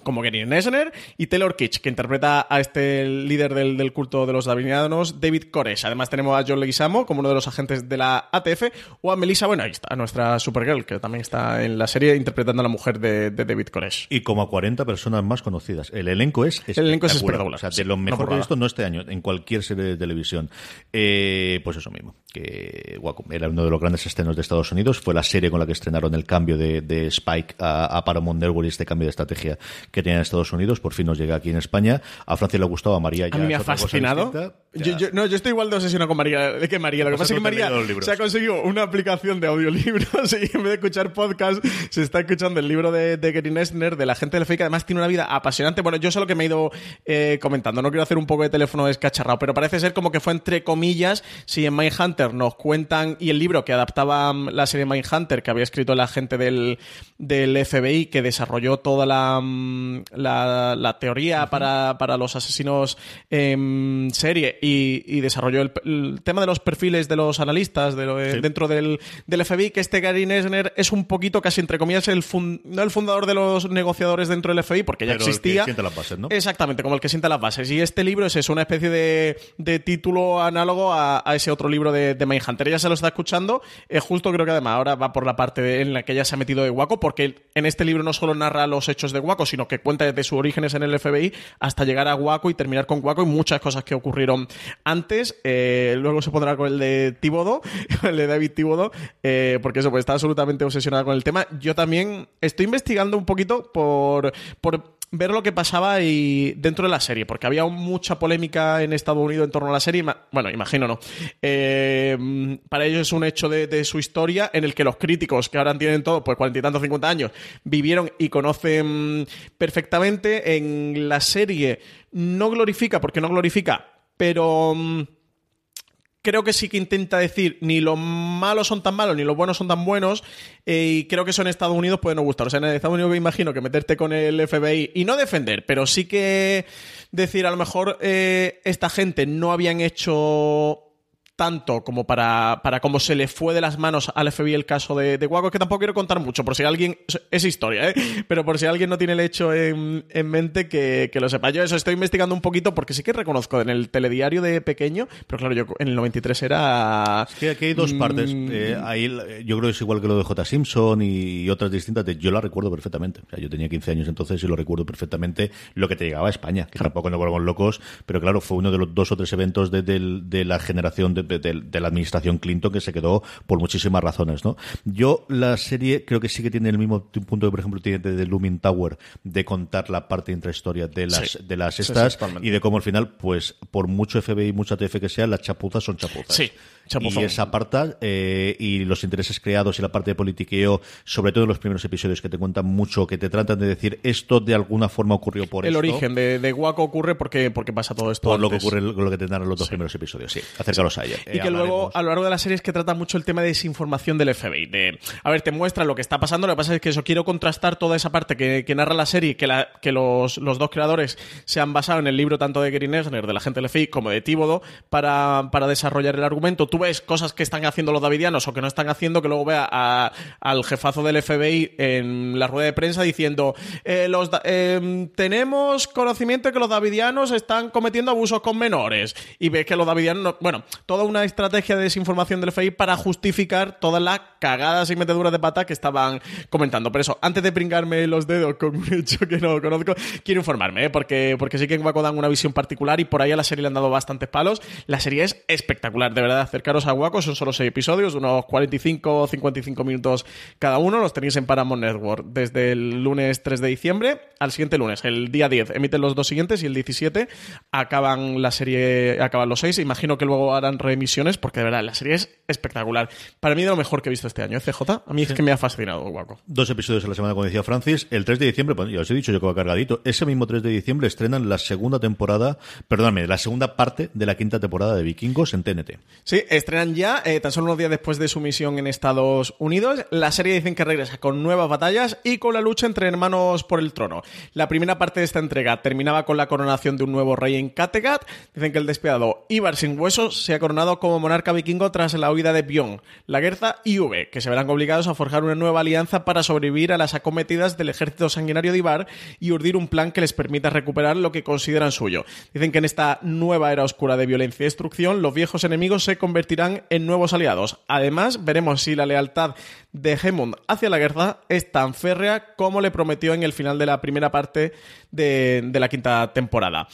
como Gary Nesner y Taylor Kitsch, que interpreta a este líder del, del culto de los davidianos, David Koresh. Además tenemos a John Leguizamo como uno de los agentes de la ATF, o a Melissa, bueno, ahí está, nuestra Supergirl, que también está en la serie interpretando a la mujer de, de David Koresh. Y como a 40 personas más conocidas. El elenco es El elenco es espectacular. O sea, de lo mejor que he visto, no este año, en cualquier serie de televisión. Eh, pues eso mismo. Que Waco era uno de los grandes estrenos de Estados Unidos. Fue la serie con la que estrenaron el cambio de, de Spike a, a Paramount Network y este cambio de estrategia que tenía en Estados Unidos. Por fin nos llega aquí en España. A Francia le ha gustado, a María ya A mí me ha fascinado. Yo, yo- no, yo estoy igual de obsesionado con María de que María. Lo que Pues pasa es que María se ha conseguido una aplicación de audiolibros *laughs* y en vez de escuchar podcast se está escuchando el libro de, de Gary Nesner, de la gente del FEI, que además tiene una vida apasionante. Bueno, yo sé lo que me he ido eh, comentando. No quiero hacer un poco de teléfono escacharrado, pero parece ser como que fue entre comillas. Si en Mindhunter nos cuentan, y el libro que adaptaba mm, la serie Mindhunter, que había escrito la gente del, del FBI, que desarrolló toda la, mm, la, la teoría para, para los asesinos en serie y, y desarrolló el, el tema de los perfiles de los analistas de lo- eh, dentro del, del FBI, que este Gary Nesner es un poquito, casi entre comillas, el fun- no el fundador de los negociadores dentro del FBI, porque ya Pero el que existía. sienta las bases, ¿no? Exactamente, como el que sienta las bases. Y este libro es eso, una especie de, de título análogo a, a ese otro libro de, de Mindhunter. Ella se lo está escuchando, eh, justo creo que además ahora va por la parte de- en la que ella se ha metido de Waco, porque en este libro no solo narra los hechos de Waco, sino que cuenta desde sus orígenes en el FBI hasta llegar a Waco y terminar con Waco y muchas cosas que ocurrieron antes. Eh, luego se pondrá con el de Tíbodo, *laughs* el de David Tíbodo, eh, porque eso, pues está absolutamente obsesionada con el tema. Yo también estoy investigando un poquito por, por ver lo que pasaba y dentro de la serie, porque había mucha polémica en Estados Unidos en torno a la serie. Bueno, imagino no. Eh, para ellos es un hecho de, de su historia en el que los críticos, que ahora tienen todos, pues cuarenta y tantos, cincuenta años, vivieron y conocen perfectamente. En la serie no glorifica, porque no glorifica, pero. Creo que sí que intenta decir ni los malos son tan malos ni los buenos son tan buenos eh, y creo que eso en Estados Unidos puede no gustar. O sea, en Estados Unidos me imagino que meterte con el FBI y no defender, pero sí que decir a lo mejor eh, esta gente no habían hecho tanto como para, para cómo se le fue de las manos al FBI el caso de, de Waco, que tampoco quiero contar mucho, por si alguien. Es historia, ¿eh? Pero por si alguien no tiene el hecho en, en mente, que, que, lo sepa. Yo eso estoy investigando un poquito, porque sí que reconozco en el telediario de pequeño, pero claro, yo en el 93 era. Es que aquí hay dos partes. Mm. Eh, ahí, yo creo que es igual que lo de J. Simpson y, otras distintas. yo la recuerdo perfectamente. O sea, yo tenía 15 años entonces y lo recuerdo perfectamente lo que te llegaba a España, que tampoco nos volvamos locos, pero claro, fue uno de los dos o tres eventos de, de, de la generación de, de, la administración Clinton que se quedó por muchísimas razones, ¿no? Yo la serie creo que sí que tiene el mismo punto que, por ejemplo, tiene de Looming Tower de contar la parte intrahistoria de las, de las estas y de cómo al final, pues, por mucho FBI, mucha TF que sea, las chapuzas son chapuzas. Sí. Y esa parte eh, y los intereses creados y la parte de politiqueo, sobre todo en los primeros episodios que te cuentan mucho, que te tratan de decir esto de alguna forma ocurrió por el esto. Origen de, de Waco ocurre porque, porque pasa todo esto. Por lo que ocurre, lo que los dos primeros episodios, sí. Acércalos a ella. Y que luego, a lo largo de la serie, es que trata mucho el tema de desinformación del FBI. De, a ver, te muestra lo que está pasando. Lo que pasa es que eso quiero contrastar toda esa parte que, que narra la serie, que, la, que los, los, dos creadores se han basado en el libro tanto de Gary Nesner, de la gente del FBI, como de Tíbodo, para, para desarrollar el argumento. Tú ves cosas que están haciendo los davidianos o que no están haciendo, que luego vea al jefazo del FBI en la rueda de prensa diciendo eh, los eh, tenemos conocimiento de que los davidianos están cometiendo abusos con menores y ves que los davidianos, bueno, toda una estrategia de desinformación del FBI para justificar todas las cagadas y meteduras de pata que estaban comentando. Pero eso, antes de pringarme los dedos con un hecho que no conozco, quiero informarme, ¿eh? porque, porque sí que en Waco una visión particular y por ahí a la serie le han dado bastantes palos. La serie es espectacular, de verdad, acercaros a Waco, son solo seis episodios, unos 45 o 55 minutos cada uno. Los tenéis en Paramount Network desde el lunes 3 de diciembre al siguiente lunes, el día 10. Emiten los dos siguientes y el 17 acaban la serie, acaban los seis. Imagino que luego harán reemisiones porque de verdad la serie es espectacular. Para mí de lo mejor que he visto este año, ¿eh, CJ. A mí es que me ha fascinado Guaco. Dos episodios a la semana, como decía Francis. El 3 de diciembre, pues, ya os he dicho yo que va cargadito. Ese mismo 3 de diciembre estrenan la segunda temporada, perdóname, la segunda parte de la quinta temporada de Vikingos en TNT. Sí, estrenan ya, eh, tan solo unos días después de su misión en Estados Unidos. La serie dicen que regresa con nuevas batallas y con la lucha entre hermanos por el trono. La primera parte de esta entrega terminaba con la coronación de un nuevo rey en Kattegat. Dicen que el despiadado Ivar sin huesos se ha coronado como monarca vikingo tras la huida de Bjorn, la Gerza y V, que se verán obligados a forjar una nueva alianza para sobrevivir a las acometidas del ejército sanguinario de Ivar y urdir un plan que les permita recuperar lo que consideran suyo. Dicen que en esta nueva era oscura de violencia y destrucción, los viejos enemigos se convertirán en nuevos aliados. Además, veremos si la lealtad de Hemund hacia la guerra es tan férrea como le prometió en el final de la primera parte de la quinta temporada.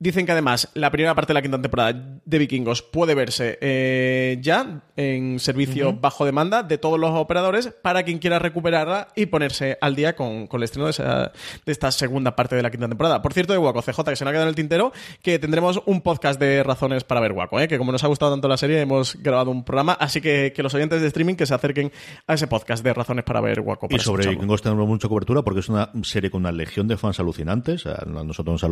Dicen que además la primera parte de la quinta temporada de Vikingos puede verse eh, ya en servicio bajo demanda de todos los operadores para quien quiera recuperarla y ponerse al día con, con el estreno de, esta segunda parte de la quinta temporada. Por cierto, de Waco CJ, que se me ha quedado en el tintero, que tendremos un podcast de razones para ver Waco, ¿eh? que como nos ha gustado tanto la serie, hemos grabado un programa, así que, que los oyentes de streaming que se acerquen a ese podcast de razones para ver Waco. y sobre Vikingos tenemos mucha cobertura porque es una serie con una legión de fans alucinantes. A nosotros nos ha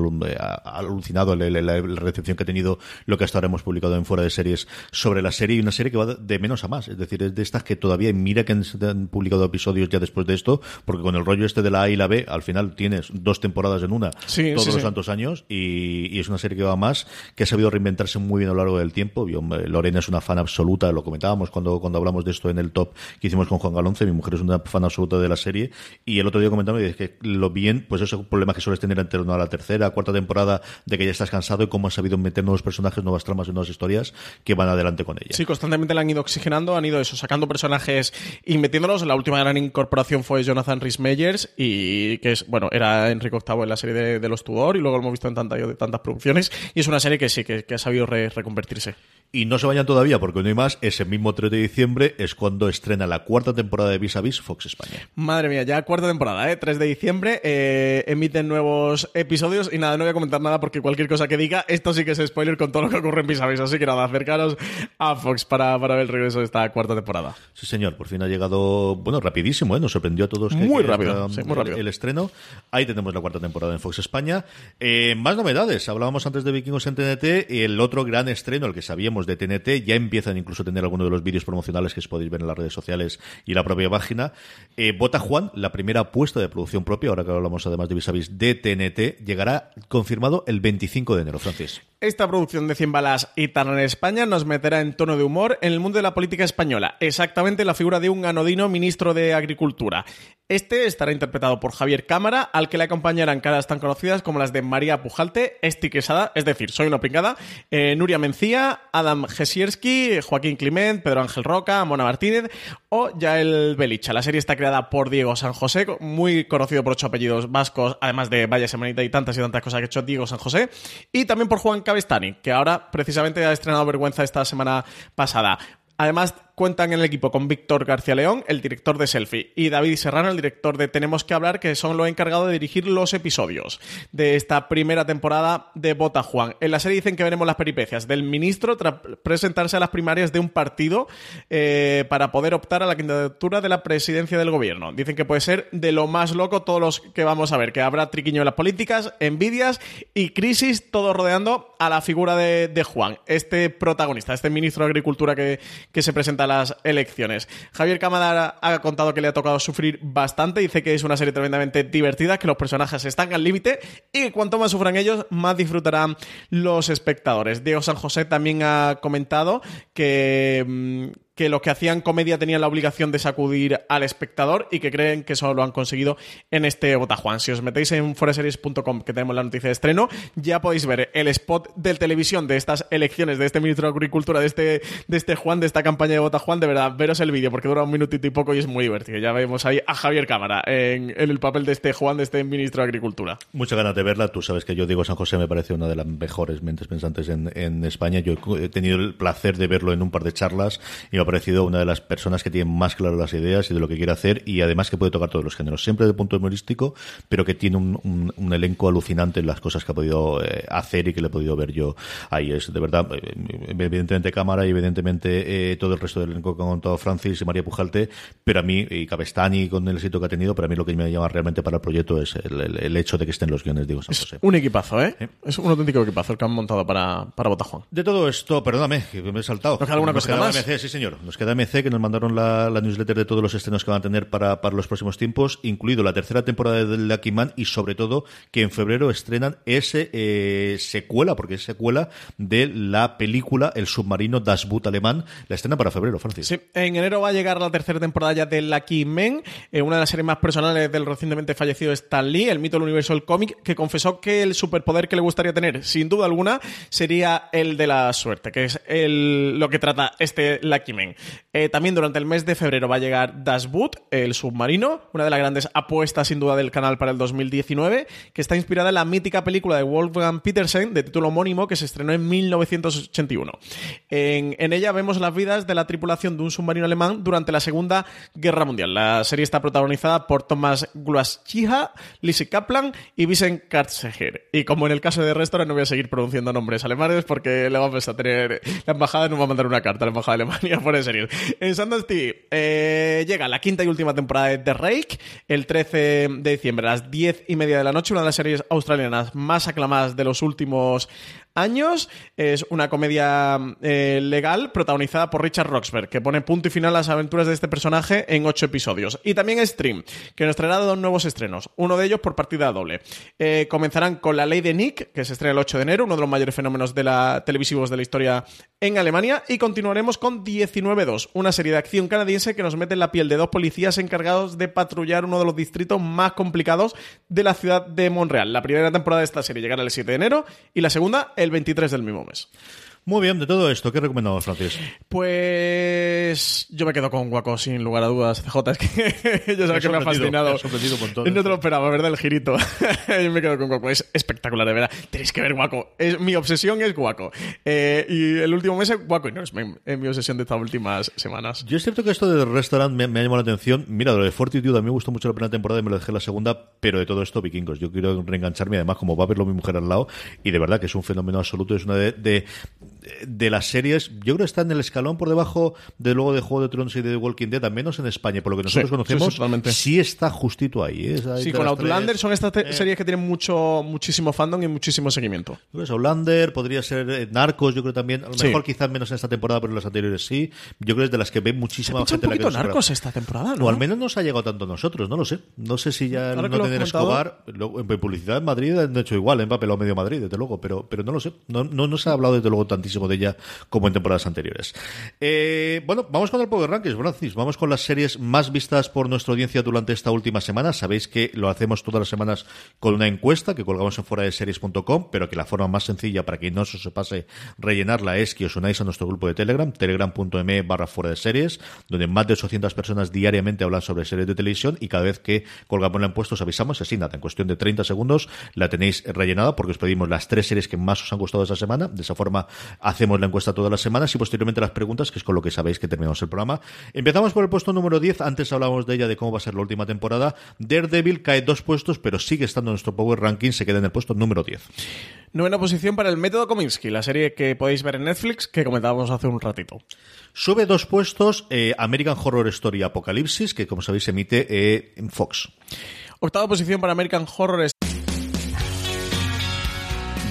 alucinado la, recepción que ha tenido lo que hasta ahora hemos publicado en fuera de series sobre la serie y una serie que va de menos a más. Es decir, es de estas que todavía mira que han, publicado episodios ya después de esto, porque con el rollo este de la A y la B, al final tienes dos temporadas en una todos los tantos años y, es una serie que va más, que ha sabido reinventarse muy bien a lo largo del tiempo. Lorena es una fan absoluta, lo comentábamos cuando, cuando hablamos de esto en el top que hicimos con Juan Galonce, mi mujer es una fan absoluta de la serie y el otro día comentamos que lo bien, pues esos problemas que sueles tener en torno a la tercera, cuarta temporada, de que ya estás cansado y cómo ha sabido meter nuevos personajes, nuevas tramas y nuevas historias que van adelante con ella. Sí, constantemente la han ido oxigenando, han ido eso, sacando personajes y metiéndolos. La última gran incorporación fue Jonathan Rhys Meyers y que es, bueno, era Enrique VIII en la serie de, los Tudor y luego lo hemos visto en tantas, tantas producciones y es una serie que sí, que, ha sabido reconvertirse. Y no se vayan todavía porque no hay más. Ese mismo 3 de diciembre es cuando estrena la cuarta temporada de Vis a Vis Fox España. Madre mía, ya cuarta temporada, ¿eh? 3 de diciembre. Eh, emiten nuevos episodios y nada, no voy a comentar nada porque cualquier cosa que diga, esto sí que es spoiler con todo lo que ocurre en Vis. Así que nada, acercaros a Fox para, para ver el regreso de esta cuarta temporada. Sí, señor. Por fin ha llegado, bueno, rapidísimo, ¿eh? Nos sorprendió a todos. muy rápido, sí, muy rápido. El estreno. Ahí tenemos la cuarta temporada en Fox España. Eh, más novedades. Hablábamos antes de Vikingos en TNT. El otro gran estreno, el que sabíamos de TNT, ya empiezan incluso a tener algunos de los vídeos promocionales que os podéis ver en las redes sociales y la propia página. Eh, Bota Juan, la primera apuesta de producción propia, ahora que hablamos además de Visavis de TNT, llegará confirmado el 25 de enero, Francis. Esta producción de 100 balas y en España nos meterá en tono de humor en el mundo de la política española, exactamente la figura de un anodino ministro de Agricultura. Este estará interpretado por Javier Cámara, al que le acompañarán caras tan conocidas como las de María Pujalte, Esti Quesada, es decir, Soy una pingada, eh, Nuria Mencía, Adam Gesierski, Joaquín Climent, Pedro Ángel Roca, Mona Martínez o Yael Belicha. La serie está creada por Diego San José, muy conocido por ocho apellidos vascos, además de Vaya Semanita y tantas y tantas cosas que ha hecho Diego San José, y también por Juan Cabestani, que ahora precisamente ha estrenado Vergüenza esta semana pasada. Además, cuentan en el equipo con Víctor García León, el director de Selfie, y David Serrano, el director de Tenemos que hablar, que son los encargados de dirigir los episodios de esta primera temporada de Bota Juan. En la serie dicen que veremos las peripecias del ministro tras presentarse a las primarias de un partido eh, para poder optar a la candidatura de la presidencia del gobierno. Dicen que puede ser de lo más loco todos los que vamos a ver, que habrá triquiño en las políticas, envidias y crisis, todo rodeando a la figura de, de Juan, este protagonista, este ministro de Agricultura que, que se presenta las elecciones. Javier Cámara ha contado que le ha tocado sufrir bastante, dice que es una serie tremendamente divertida, que los personajes están al límite y que cuanto más sufran ellos, más disfrutarán los espectadores. Diego San José también ha comentado que, mm, que los que hacían comedia tenían la obligación de sacudir al espectador y que creen que eso lo han conseguido en este Botajuan. Si os metéis en foreseries.com, que tenemos la noticia de estreno, ya podéis ver el spot de televisión de estas elecciones, de este ministro de Agricultura, de este, de este Juan, de esta campaña de Botajuan. De verdad, veros el vídeo porque dura un minutito y poco y es muy divertido. Ya vemos ahí a Javier Cámara en, el papel de este Juan, de este ministro de Agricultura. Muchas ganas de verla. Tú sabes que yo digo San José me parece una de las mejores mentes pensantes en, España. Yo he tenido el placer de verlo en un par de charlas y me ha parecido una de las personas que tiene más claras las ideas y de lo que quiere hacer y además que puede tocar todos los géneros, siempre de punto humorístico, pero que tiene un, un, elenco alucinante en las cosas que ha podido eh, hacer y que le he podido ver yo ahí. Es de verdad, eh, evidentemente cámara y evidentemente eh, todo el resto del elenco que han contado Francis y María Pujalte, pero a mí, y Cabestani con el éxito que ha tenido, para mí lo que me llama realmente para el proyecto es el, el, hecho de que estén los guiones, digo, San José. Es un equipazo, ¿eh? Es un auténtico equipazo el que han montado para, para Botajuan. De todo esto, perdóname, que me he saltado. ¿Nos queda alguna cosa más? MC, sí, señor. Nos queda MC que nos mandaron la, newsletter de todos los estrenos que van a tener para, para los próximos tiempos, incluido la tercera temporada de Lucky Man y sobre todo que en febrero estrenan ese eh, secuela, porque es secuela de la película El submarino Das Boot alemán. La estrena para febrero, Francis. Sí, en enero va a llegar la tercera temporada ya de Lucky Men, eh, una de las series más personales del recientemente fallecido Stan Lee, el mito del universo del cómic, que confesó que el superpoder que le gustaría tener, sin duda alguna, sería el de la suerte, que es el, lo que trata este Lucky Eh, también durante el mes de febrero va a llegar Das Boot, el submarino, una de las grandes apuestas sin duda del canal para el 2019, que está inspirada en la mítica película de Wolfgang Petersen de título homónimo que se estrenó en 1981. En, ella vemos las vidas de la tripulación de un submarino alemán durante la Segunda Guerra Mundial. La serie está protagonizada por Thomas Glaschija, Lizzie Kaplan y Vincent Kartzeger. Y como en el caso de Restaurant, no voy a seguir pronunciando nombres alemanes porque le vamos a tener... La embajada nos va a mandar una carta a la embajada de Alemania *laughs* por serie. En Sundance TV eh, llega la quinta y última temporada de The Rake el 13 de diciembre a las 10 y media de la noche, una de las series australianas más aclamadas de los últimos años. Es una comedia eh, legal protagonizada por Richard Roxburgh, que pone punto y final a las aventuras de este personaje en ocho episodios. Y también Stream, que nos traerá dos nuevos estrenos, uno de ellos por partida doble. Eh, comenzarán con La Ley de Nick, que se estrena el 8 de enero, uno de los mayores fenómenos de la televisivos de la historia en Alemania, y continuaremos con 19-2, una serie de acción canadiense que nos mete en la piel de dos policías encargados de patrullar uno de los distritos más complicados de la ciudad de Montreal. La primera temporada de esta serie llegará el 7 de enero y la segunda el 23 del mismo mes. Muy bien, de todo esto, ¿qué recomendamos, Francis? Pues yo me quedo con Guaco, sin lugar a dudas. *laughs* CJ, es que *laughs* yo sé que me ha fascinado. Me no te lo esperaba, ¿verdad? El girito. *laughs* yo me quedo con Guaco. Es espectacular, de verdad. Tenéis que ver Guaco. Es, mi obsesión es Guaco. Eh, y el último mes es Guaco y no es mi, mi, obsesión de estas últimas semanas. Yo es cierto que esto del restaurant me, me ha llamado la atención. Mira, lo de Fortitude a mí me gustó mucho la primera temporada y me lo dejé la segunda, pero de todo esto, vikingos. Yo quiero reengancharme, además, como va a verlo mi mujer al lado, y de verdad que es un fenómeno absoluto. Es una de de las series, yo creo que está en el escalón por debajo de luego de Juego de Tronos y de The Walking Dead, al menos en España, por lo que nosotros Sí, conocemos, sí, sí, totalmente. sí está justito ahí. ¿eh? Ahí Sí, de con Outlander tres. son estas Eh. series que tienen mucho, muchísimo fandom y muchísimo seguimiento. Yo creo que es Outlander, podría ser eh, Narcos, yo creo también, a lo Sí. mejor quizás menos en esta temporada, pero en las anteriores sí. Yo creo que es de las que ve Se muchísima un gente la que poquito narcos esta temporada, ¿no? O al menos nos ha llegado tanto a nosotros, no lo sé. No sé si ya Ahora no tener Escobar, en publicidad en Madrid han hecho igual, en papel o medio Madrid, desde luego, pero, pero no lo sé. No, no, no se ha hablado desde luego tantísimo de ella como en temporadas anteriores. Eh, bueno, vamos con el Power Rankings, Francis. Vamos con las series más vistas por nuestra audiencia durante esta última semana. Sabéis que lo hacemos todas las semanas con una encuesta que colgamos en fuera de series.com, pero que la forma más sencilla para que no se os pase rellenarla es que os unáis a nuestro grupo de Telegram, telegram.me barra fuera de series, donde más de 800 personas diariamente hablan sobre series de televisión y cada vez que colgamos la encuesta os avisamos, así nada, en cuestión de 30 segundos la tenéis rellenada porque os pedimos las tres series que más os han gustado esa semana. De esa forma hacemos la encuesta todas las semanas y posteriormente las preguntas, que es con lo que sabéis que terminamos el programa. Empezamos por el puesto número 10. Antes hablábamos de ella, de cómo va a ser la última temporada. Daredevil cae dos puestos, pero sigue estando en nuestro Power Ranking. Se queda en el puesto número 10. Novena posición para el método Kominsky, la serie que podéis ver en Netflix que comentábamos hace un ratito. Sube dos puestos eh, American Horror Story Apocalipsis, que como sabéis emite eh, en Fox. Octava posición para American Horror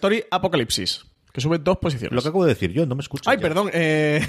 Story Apocalipsis, que sube dos posiciones. Lo que acabo de decir yo, no me escucho. Ay, ya. perdón. eh,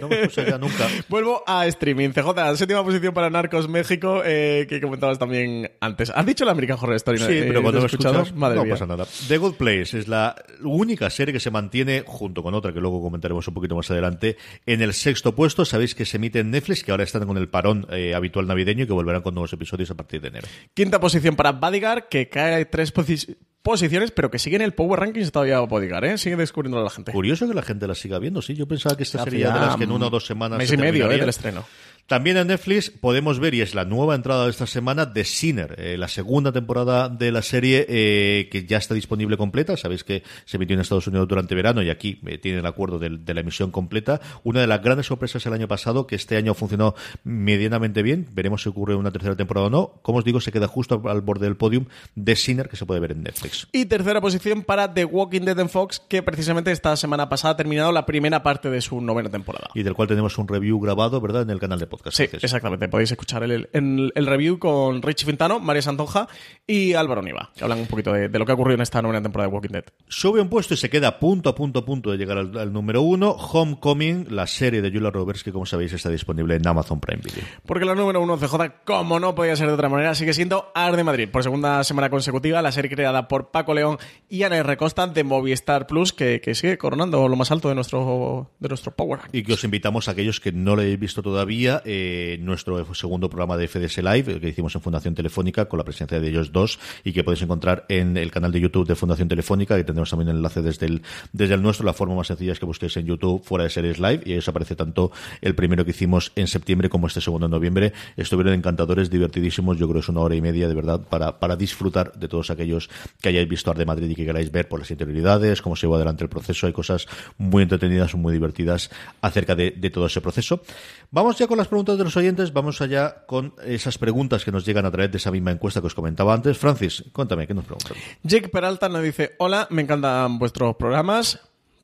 No me escucho ya nunca. *laughs* Vuelvo a streaming. CJ, séptima posición para Narcos México, eh, que comentabas también antes. ¿Has dicho la American Horror Story? Sí, eh, pero cuando ¿te me has escuchado? escuchas, Madre no mía. pasa nada. The Good Place es la única serie que se mantiene, junto con otra que luego comentaremos un poquito más adelante, en el sexto puesto. Sabéis que se emite en Netflix, que ahora están con el parón habitual navideño y que volverán con nuevos episodios a partir de enero. Quinta posición para Bodyguard, que cae tres posi- posiciones, pero que sigue en el Power Rankings todavía Bodyguard, ¿eh? Sigue descubriendo a la gente. Curioso que la gente la siga viendo, sí. Yo pensaba que esta sería de las que en una o dos semanas. mes se y medio, eh, del estreno. También en Netflix podemos ver, y es la nueva entrada de esta semana, The Sinner, eh, la segunda temporada de la serie eh, que ya está disponible completa. Sabéis que se emitió en Estados Unidos durante verano y aquí eh, tiene el acuerdo de, la emisión completa. Una de las grandes sorpresas el año pasado, que este año funcionó medianamente bien. Veremos si ocurre una tercera temporada o no. Como os digo, se queda justo al borde del podium The Sinner, que se puede ver en Netflix. Y tercera posición para The Walking Dead en Fox, que precisamente esta semana pasada ha terminado la primera parte de su novena temporada. Y del cual tenemos un review grabado, ¿verdad?, en el canal de podcast. Sí, exactamente. Podéis escuchar el, el- el review con Richie Fintano, María Santonja y Álvaro Niva, que hablan un poquito de, de lo que ha ocurrido en esta novena temporada de Walking Dead. Sube un puesto y se queda punto, a punto, a punto de llegar al, al número uno. Homecoming, la serie de Julia Roberts, que como sabéis está disponible en Amazon Prime Video. Porque la número uno CJ, como no podía ser de otra manera, sigue siendo Ar de Madrid. Por segunda semana consecutiva, la serie creada por Paco León y Ana R. Costa de Movistar Plus, que, que sigue coronando lo más alto de nuestro, de nuestro Power. Y que os invitamos a aquellos que no lo hayáis visto todavía, eh, nuestro segundo programa de FDS Live, que hicimos en Fundación Telefónica, con la presencia de ellos dos, y que podéis encontrar en el canal de YouTube de Fundación Telefónica, que tendremos también el enlace desde el, desde el nuestro. La forma más sencilla es que busquéis en YouTube fuera de series live, y ahí os aparece tanto el primero que hicimos en septiembre como este segundo en noviembre. Estuvieron encantadores, divertidísimos. Yo creo que es una hora y media, de verdad, para, para disfrutar de todos aquellos que hayáis visto Ar de Madrid y que queráis ver por las interioridades, cómo se lleva adelante el proceso. Hay cosas muy entretenidas, muy divertidas acerca de, de todo ese proceso. Vamos ya con las preguntas de los oyentes, vamos allá con esas preguntas que nos llegan a través de esa misma encuesta que os comentaba antes. Francis, cuéntame, ¿qué nos preguntan? Jake Peralta nos dice, hola, me encantan vuestros programas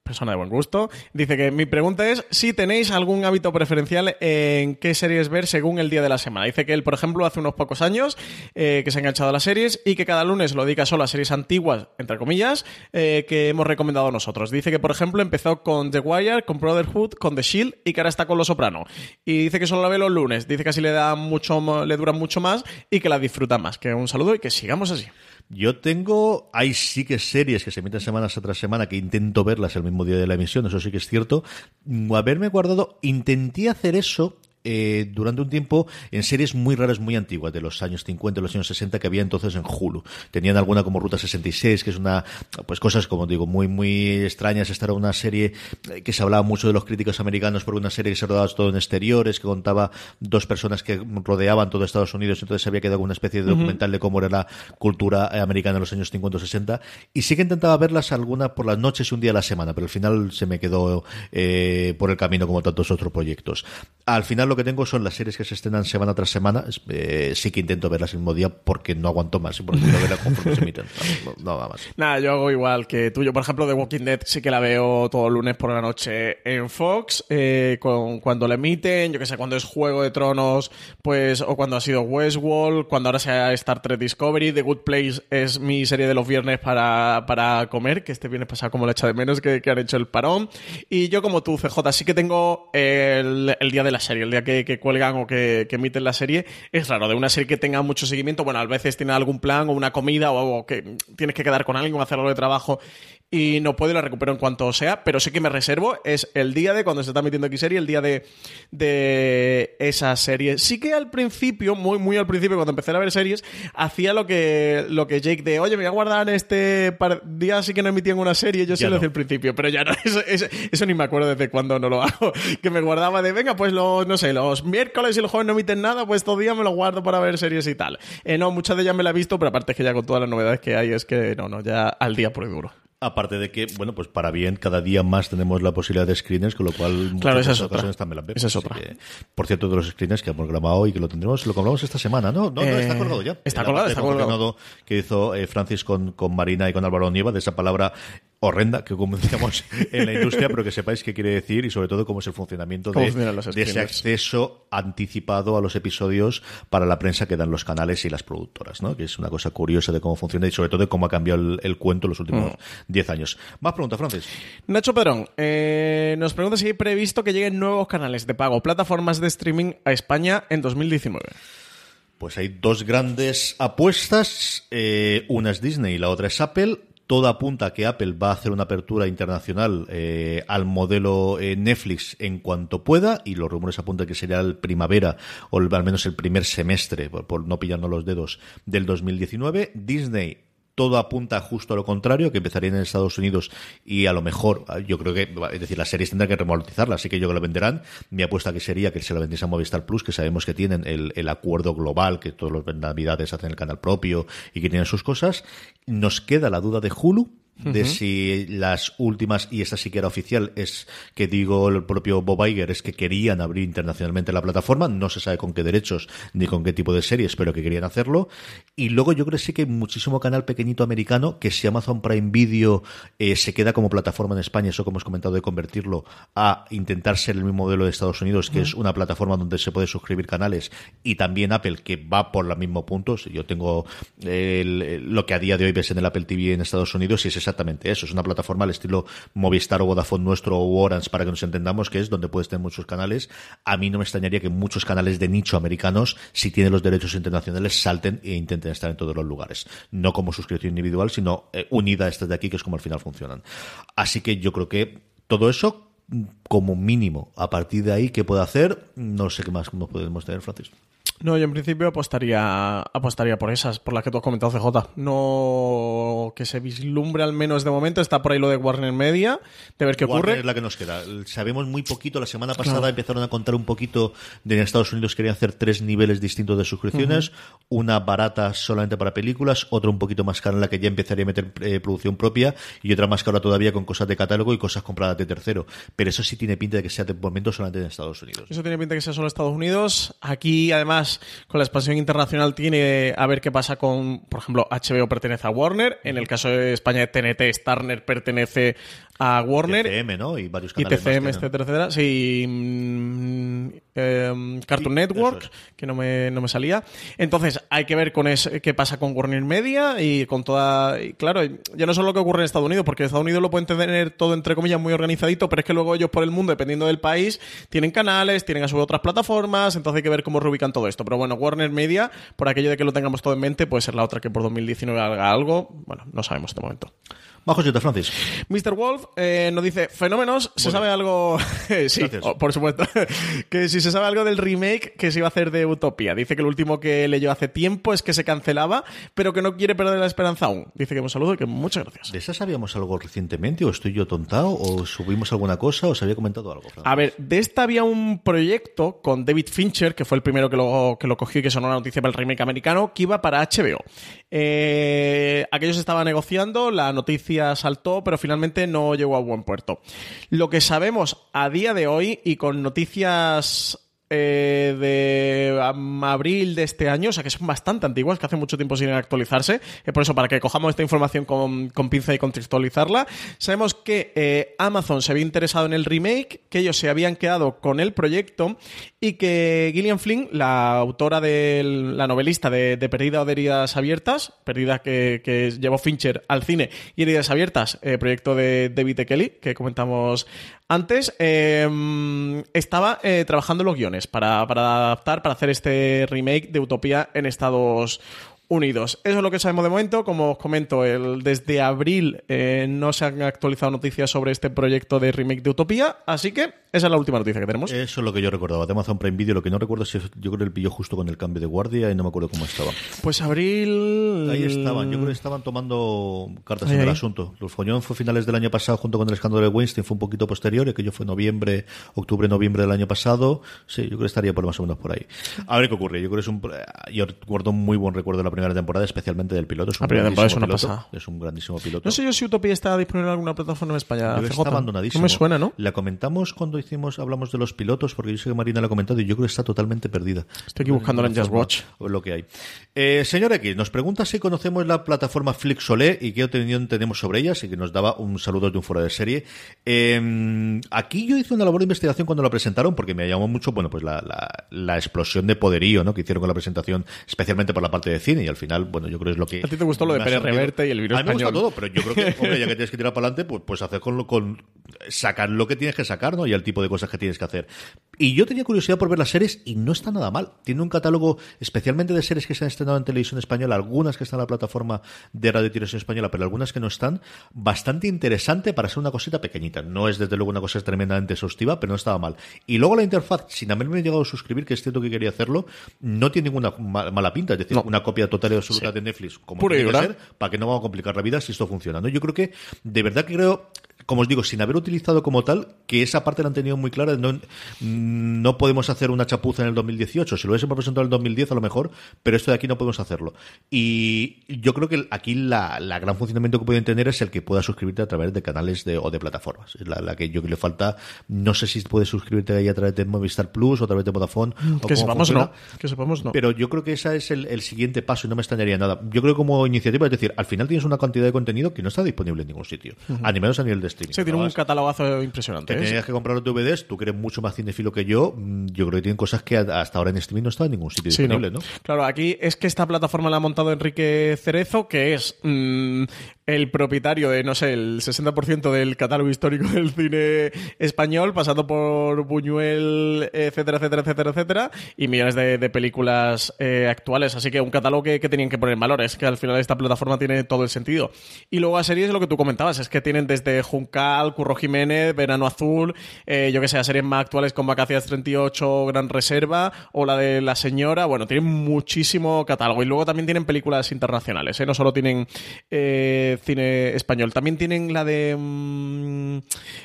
persona de buen gusto, dice que mi pregunta es si tenéis algún hábito preferencial en qué series ver según el día de la semana. Dice que él, por ejemplo, hace unos pocos años eh, que se ha enganchado a las series y que cada lunes lo dedica solo a series antiguas, entre comillas, eh, que hemos recomendado nosotros. Dice que, por ejemplo, empezó con The Wire, con Brotherhood, con The Shield y que ahora está con Los Soprano. Y dice que solo la ve los lunes. Dice que así le da mucho, le dura mucho más y que la disfruta más. Que un saludo y que sigamos así. Yo tengo, hay sí que series que se emiten semanas tras semana que intento verlas el mismo día de la emisión, eso sí que es cierto. Haberme guardado, intenté hacer eso eh, durante un tiempo en series muy raras, muy antiguas, de los años 50, de los años 60, que había entonces en Hulu. Tenían alguna como Ruta 66, que es una, pues cosas como digo, muy, muy extrañas. Esta era una serie eh, que se hablaba mucho de los críticos americanos por una serie que se rodaba todo en exteriores, que contaba dos personas que rodeaban todo Estados Unidos, entonces se había quedado una especie de documental de cómo era la cultura eh, americana en los años 50 o 60. Y sí que intentaba verlas alguna por las noches y un día a la semana, pero al final se me quedó por el camino como tantos otros proyectos. Al final lo que tengo son las series que se estrenan semana tras semana. Eh, sí que intento verlas el mismo día porque no aguanto más porque quiero verlas conforme se emiten. *laughs* No, nada más. Nada, yo hago igual que tú. Yo, por ejemplo, The Walking Dead sí que la veo todo lunes por la noche en Fox, eh, con, cuando la emiten, yo que sé, cuando es Juego de Tronos, pues, o cuando ha sido Westworld, cuando ahora sea Star Trek Discovery. The Good Place es mi serie de los viernes para, para comer, que este viernes pasado como la echa de menos que, que han hecho el parón. Y yo, como tú, CJ, sí que tengo el, el día de la serie, el día que, cuelgan o que, emiten la serie, es raro. De una serie que tenga mucho seguimiento, bueno, a veces tiene algún plan o una comida o, o que tienes que quedar con alguien o hacer algo de trabajo y no puedo y la recupero en cuanto sea, pero sí que me reservo es el día de cuando se está metiendo aquí serie, el día de, de esa serie. Sí que al principio, muy, muy al principio, cuando empecé a ver series, hacía lo que, lo que Jake de, oye, me voy a guardar este día sí que no emitían una serie, yo sí lo decía al principio, pero ya no, *laughs* eso, ni me acuerdo desde cuándo no lo hago, *laughs* que me guardaba de, venga, pues los, no sé, los miércoles y los jueves no emiten nada, pues todo día me lo guardo para ver series y tal. Eh, no, muchas de ellas me la he visto, pero aparte es que ya con todas las novedades que hay, es que no, no, ya al día por el duro. Aparte de que, bueno, pues para bien, cada día más tenemos la posibilidad de screeners, con lo cual claro, esa es otra. también las Esa es otra. por cierto, de los screeners que hemos grabado y que lo tendremos, lo hablamos esta semana, ¿no? No, no está eh, colgado ya. Está colgado, está colgado. Que hizo eh, Francis con, con Marina y con Álvaro Nieva, de esa palabra horrenda que como decíamos *laughs* en la industria, pero que sepáis qué quiere decir y sobre todo cómo es el funcionamiento de, de, ese acceso anticipado a los episodios para la prensa que dan los canales y las productoras, ¿no? Que es una cosa curiosa de cómo funciona y sobre todo de cómo ha cambiado el, cuento en los últimos 10 mm. años. Más preguntas, Francis. Nacho Perón eh, nos pregunta si hay previsto que lleguen nuevos canales de pago, plataformas de streaming a España en 2019. Pues hay dos grandes apuestas, eh, una es Disney y la otra es Apple todo apunta a que Apple va a hacer una apertura internacional eh, al modelo eh, Netflix en cuanto pueda y los rumores apuntan que sería el primavera o al menos el primer semestre, por, por no pillarnos los dedos, del 2019. Disney todo apunta justo a lo contrario, que empezarían en Estados Unidos y a lo mejor, yo creo que, es decir, las series tendrán que remolotizarla, así que yo que lo venderán. Mi apuesta que sería que se la vendiese a Movistar Plus, que sabemos que tienen el, el acuerdo global, que todos los navidades hacen el canal propio y que tienen sus cosas. Nos queda la duda de Hulu, de si las últimas, y esta sí que era oficial, es que digo el propio Bob Iger, es que querían abrir internacionalmente la plataforma, no se sabe con qué derechos ni con qué tipo de series, pero que querían hacerlo. Y luego yo creo que sí que hay muchísimo canal pequeñito americano que si Amazon Prime Video eh, se queda como plataforma en España, eso como hemos comentado de convertirlo a intentar ser el mismo modelo de Estados Unidos, que es una plataforma donde se puede suscribir canales, y también Apple, que va por los mismos puntos. Yo tengo lo que a día de hoy ves en el Apple TV en Estados Unidos y es exactamente eso. Es una plataforma al estilo Movistar o Vodafone nuestro o Orange para que nos entendamos que es donde puedes tener muchos canales. A mí no me extrañaría que muchos canales de nicho americanos, si tienen los derechos internacionales, salten e intenten estar en todos los lugares. No como suscripción individual, sino eh, unida a estas de aquí, que es como al final funcionan. Así que yo creo que todo eso como mínimo. A partir de ahí, ¿qué puede hacer? No sé qué más podemos tener, Francis. No, yo en principio apostaría, apostaría por esas, por las que tú has comentado, CJ. No que se vislumbre al menos de momento. Está por ahí lo de Warner Media, de ver qué Warner ocurre. es la que nos queda. Sabemos muy poquito. La semana pasada empezaron a contar un poquito de en Estados Unidos querían hacer tres niveles distintos de suscripciones. Una barata solamente para películas, otra un poquito más cara en la que ya empezaría a meter eh, producción propia y otra más cara todavía con cosas de catálogo y cosas compradas de tercero. Pero eso sí tiene pinta de que sea de momento solamente en Estados Unidos. Eso tiene pinta que sea solo Estados Unidos. Aquí, además, con la expansión internacional, tiene a ver qué pasa con, por ejemplo, HBO pertenece a Warner. En el caso de España, TNT, Starner pertenece a Warner. TCM, ¿no? Y varios Y canales más TCM, etcétera, etcétera. Sí, mm, em, Cartoon Network, es. que no me, no me salía. Entonces, hay que ver con es- qué pasa con Warner Media y con toda. y claro, ya no solo lo que ocurre en Estados Unidos, porque en Estados Unidos lo pueden tener todo, entre comillas, muy organizadito, pero es que luego ellos por el mundo, dependiendo del país, tienen canales, tienen a su vez otras plataformas, entonces hay que ver cómo reubican todo esto. Pero bueno, Warner Media, por aquello de que lo tengamos todo en mente, puede ser la otra que por 2019 haga algo. Bueno, no sabemos de momento. Bajo siete, Francis. Mr. Wolf eh, nos dice, fenómenos, ¿se sabe algo? *laughs* sí, oh, por supuesto. *laughs* que si se sabe algo del remake que se iba a hacer de Utopía. Dice que el último que leyó hace tiempo es que se cancelaba, pero que no quiere perder la esperanza aún. Dice que un saludo y que muchas gracias. ¿De esa sabíamos algo recientemente? ¿O estoy yo tontado? ¿O subimos alguna cosa? ¿O se había comentado algo? Francis? A ver, de esta había un proyecto con David Fincher, que fue el primero que lo, que lo cogió y que sonó la noticia para el remake americano, que iba para HBO. Eh, aquello se estaba negociando, la noticia saltó, pero finalmente no llegó a buen puerto. Lo que sabemos a día de hoy y con noticias eh, de abril de este año, o sea que son bastante antiguas, que hace mucho tiempo sin actualizarse. Es por eso, para que cojamos esta información con, con pinza y contextualizarla, sabemos que eh, Amazon se había interesado en el remake, que ellos se habían quedado con el proyecto y que Gillian Flynn, la autora de la novelista de, Perdida o de Heridas Abiertas, Perdida que, que llevó Fincher al cine y Heridas Abiertas, eh, proyecto de David E. Kelly, que comentamos antes, eh, estaba eh, trabajando los guiones para, para adaptar, para hacer este remake de Utopía en Estados Unidos. Eso es lo que sabemos de momento. Como os comento, el, desde abril eh, no se han actualizado noticias sobre este proyecto de remake de Utopía, así que esa es la última noticia que tenemos. Eso es lo que yo recordaba. De Amazon Prime Video, lo que no recuerdo es si yo creo que el pilló justo con el cambio de guardia y no me acuerdo cómo estaba. Pues abril. Ahí estaban, yo creo que estaban tomando cartas Ahí, en el ahí. asunto. Los follón fue finales del año pasado junto con el escándalo de Weinstein, fue un poquito posterior, aquello fue noviembre, octubre, noviembre del año pasado. Sí, yo creo que estaría por más o menos por ahí. A ver qué ocurre. Yo creo que es un. Yo guardo un muy buen recuerdo de la primera temporada, especialmente del piloto. Es un La primera temporada es una piloto. pasada. Es un grandísimo piloto. No sé yo si Utopía está disponible en alguna plataforma en España. Yo está abandonadísimo. No me suena, ¿no? La comentamos cuando hicimos, hablamos de los pilotos, porque yo sé que Marina la ha comentado y yo creo que está totalmente perdida. Estoy aquí buscándola en Just Watch. Lo que hay. Eh, señor X, nos pregunta si conocemos la plataforma Flixolé y qué opinión tenemos sobre ella, así que nos daba un saludo de un fuera de serie. Eh, aquí yo hice una labor de investigación cuando la presentaron, porque me llamó mucho, bueno, pues la, la, la explosión de poderío, ¿no? Que hicieron con la presentación, especialmente por la parte de cine, y al final, bueno, yo creo que es lo que. A ti te gustó lo de Pérez. Reverte y el virus A mí me gusta español. todo, pero yo creo que, *laughs* hombre, ya que tienes que tirar para adelante, pues, pues hacer con, con sacar lo que tienes que sacar, ¿no? Y el tipo de cosas que tienes que hacer. Y yo tenía curiosidad por ver las series y no está nada mal. Tiene un catálogo especialmente de series que se han estrenado en televisión española, algunas que están en la plataforma de radio televisión española, pero algunas que no están, bastante interesante para ser una cosita pequeñita. No es desde luego una cosa tremendamente exhaustiva, pero no estaba mal. Y luego la interfaz, sin haberme llegado a suscribir, que es cierto que quería hacerlo, no tiene ninguna ma- mala pinta. Es decir, No. una copia total y absoluta de Netflix, como Pura tiene que ser, para que no vamos a complicar la vida si esto funciona. ¿no? Yo creo que, de verdad que creo, como os digo, sin haber utilizado como tal, que esa parte la han tenido muy clara. No, no podemos hacer una chapuza en el 2018. Si lo hubiésemos presentado en el 2010, a lo mejor, pero esto de aquí no podemos hacerlo. Y yo creo que aquí la, la gran funcionamiento que pueden tener es el que puedas suscribirte a través de canales de, o de plataformas. Es la, la que yo que le falta. No sé si puedes suscribirte ahí a través de Movistar Plus o a través de Vodafone. o Que cómo sepamos no. Que sepamos no. Pero yo creo que ese es el, el siguiente paso y no me extrañaría nada. Yo creo que como iniciativa, es decir, al final tienes una cantidad de contenido que no está disponible en ningún sitio, a ni menos a nivel de streaming. Sí, tiene un catalogazo impresionante. te ¿eh? tenías que comprar los DVDs, tú que eres mucho más cinefilo que yo, mm, yo creo que tienen cosas que hasta ahora en streaming no están en ningún sitio Sí, disponible, ¿no? Claro, aquí es que esta plataforma la ha montado Enrique Cerezo, que es mm, el propietario de, no sé, el 60% del catálogo histórico *laughs* del cine español, pasando por Buñuel, etcétera, etcétera, etcétera, etcétera, y millones de, películas eh, actuales. Así que un catálogo que, que tenían que poner en valor. Es que al final esta plataforma tiene todo el sentido. Y luego a series, lo que tú comentabas, es que tienen desde Juncal, Curro Jiménez, Verano Azul, eh, yo que sé, series más actuales como Vacaciones 38, Gran Reserva, o la de La Señora. Bueno, tienen muchísimo catálogo. Y luego también tienen películas internacionales, ¿eh? No solo tienen eh, de cine español. También tienen la de. mm,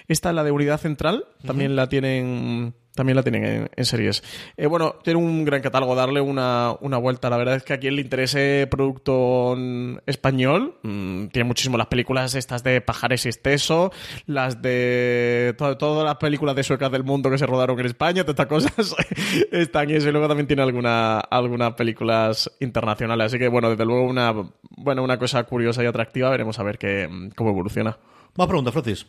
esta, la de Unidad Central, también la tienen. También la tienen en, series. Eh, bueno, tiene un gran catálogo, darle una, una vuelta. La verdad es que a quien le interese producto mm, español, mm, tiene muchísimo las películas estas de Pajares y Esteso, las de to- todas las películas de suecas del mundo que se rodaron en España, todas estas cosas *laughs* están y eso. Y luego también tiene alguna, algunas películas internacionales. Así que, bueno, desde luego una, bueno, una cosa curiosa y atractiva. Veremos a ver qué, cómo evoluciona. Más preguntas, Francis.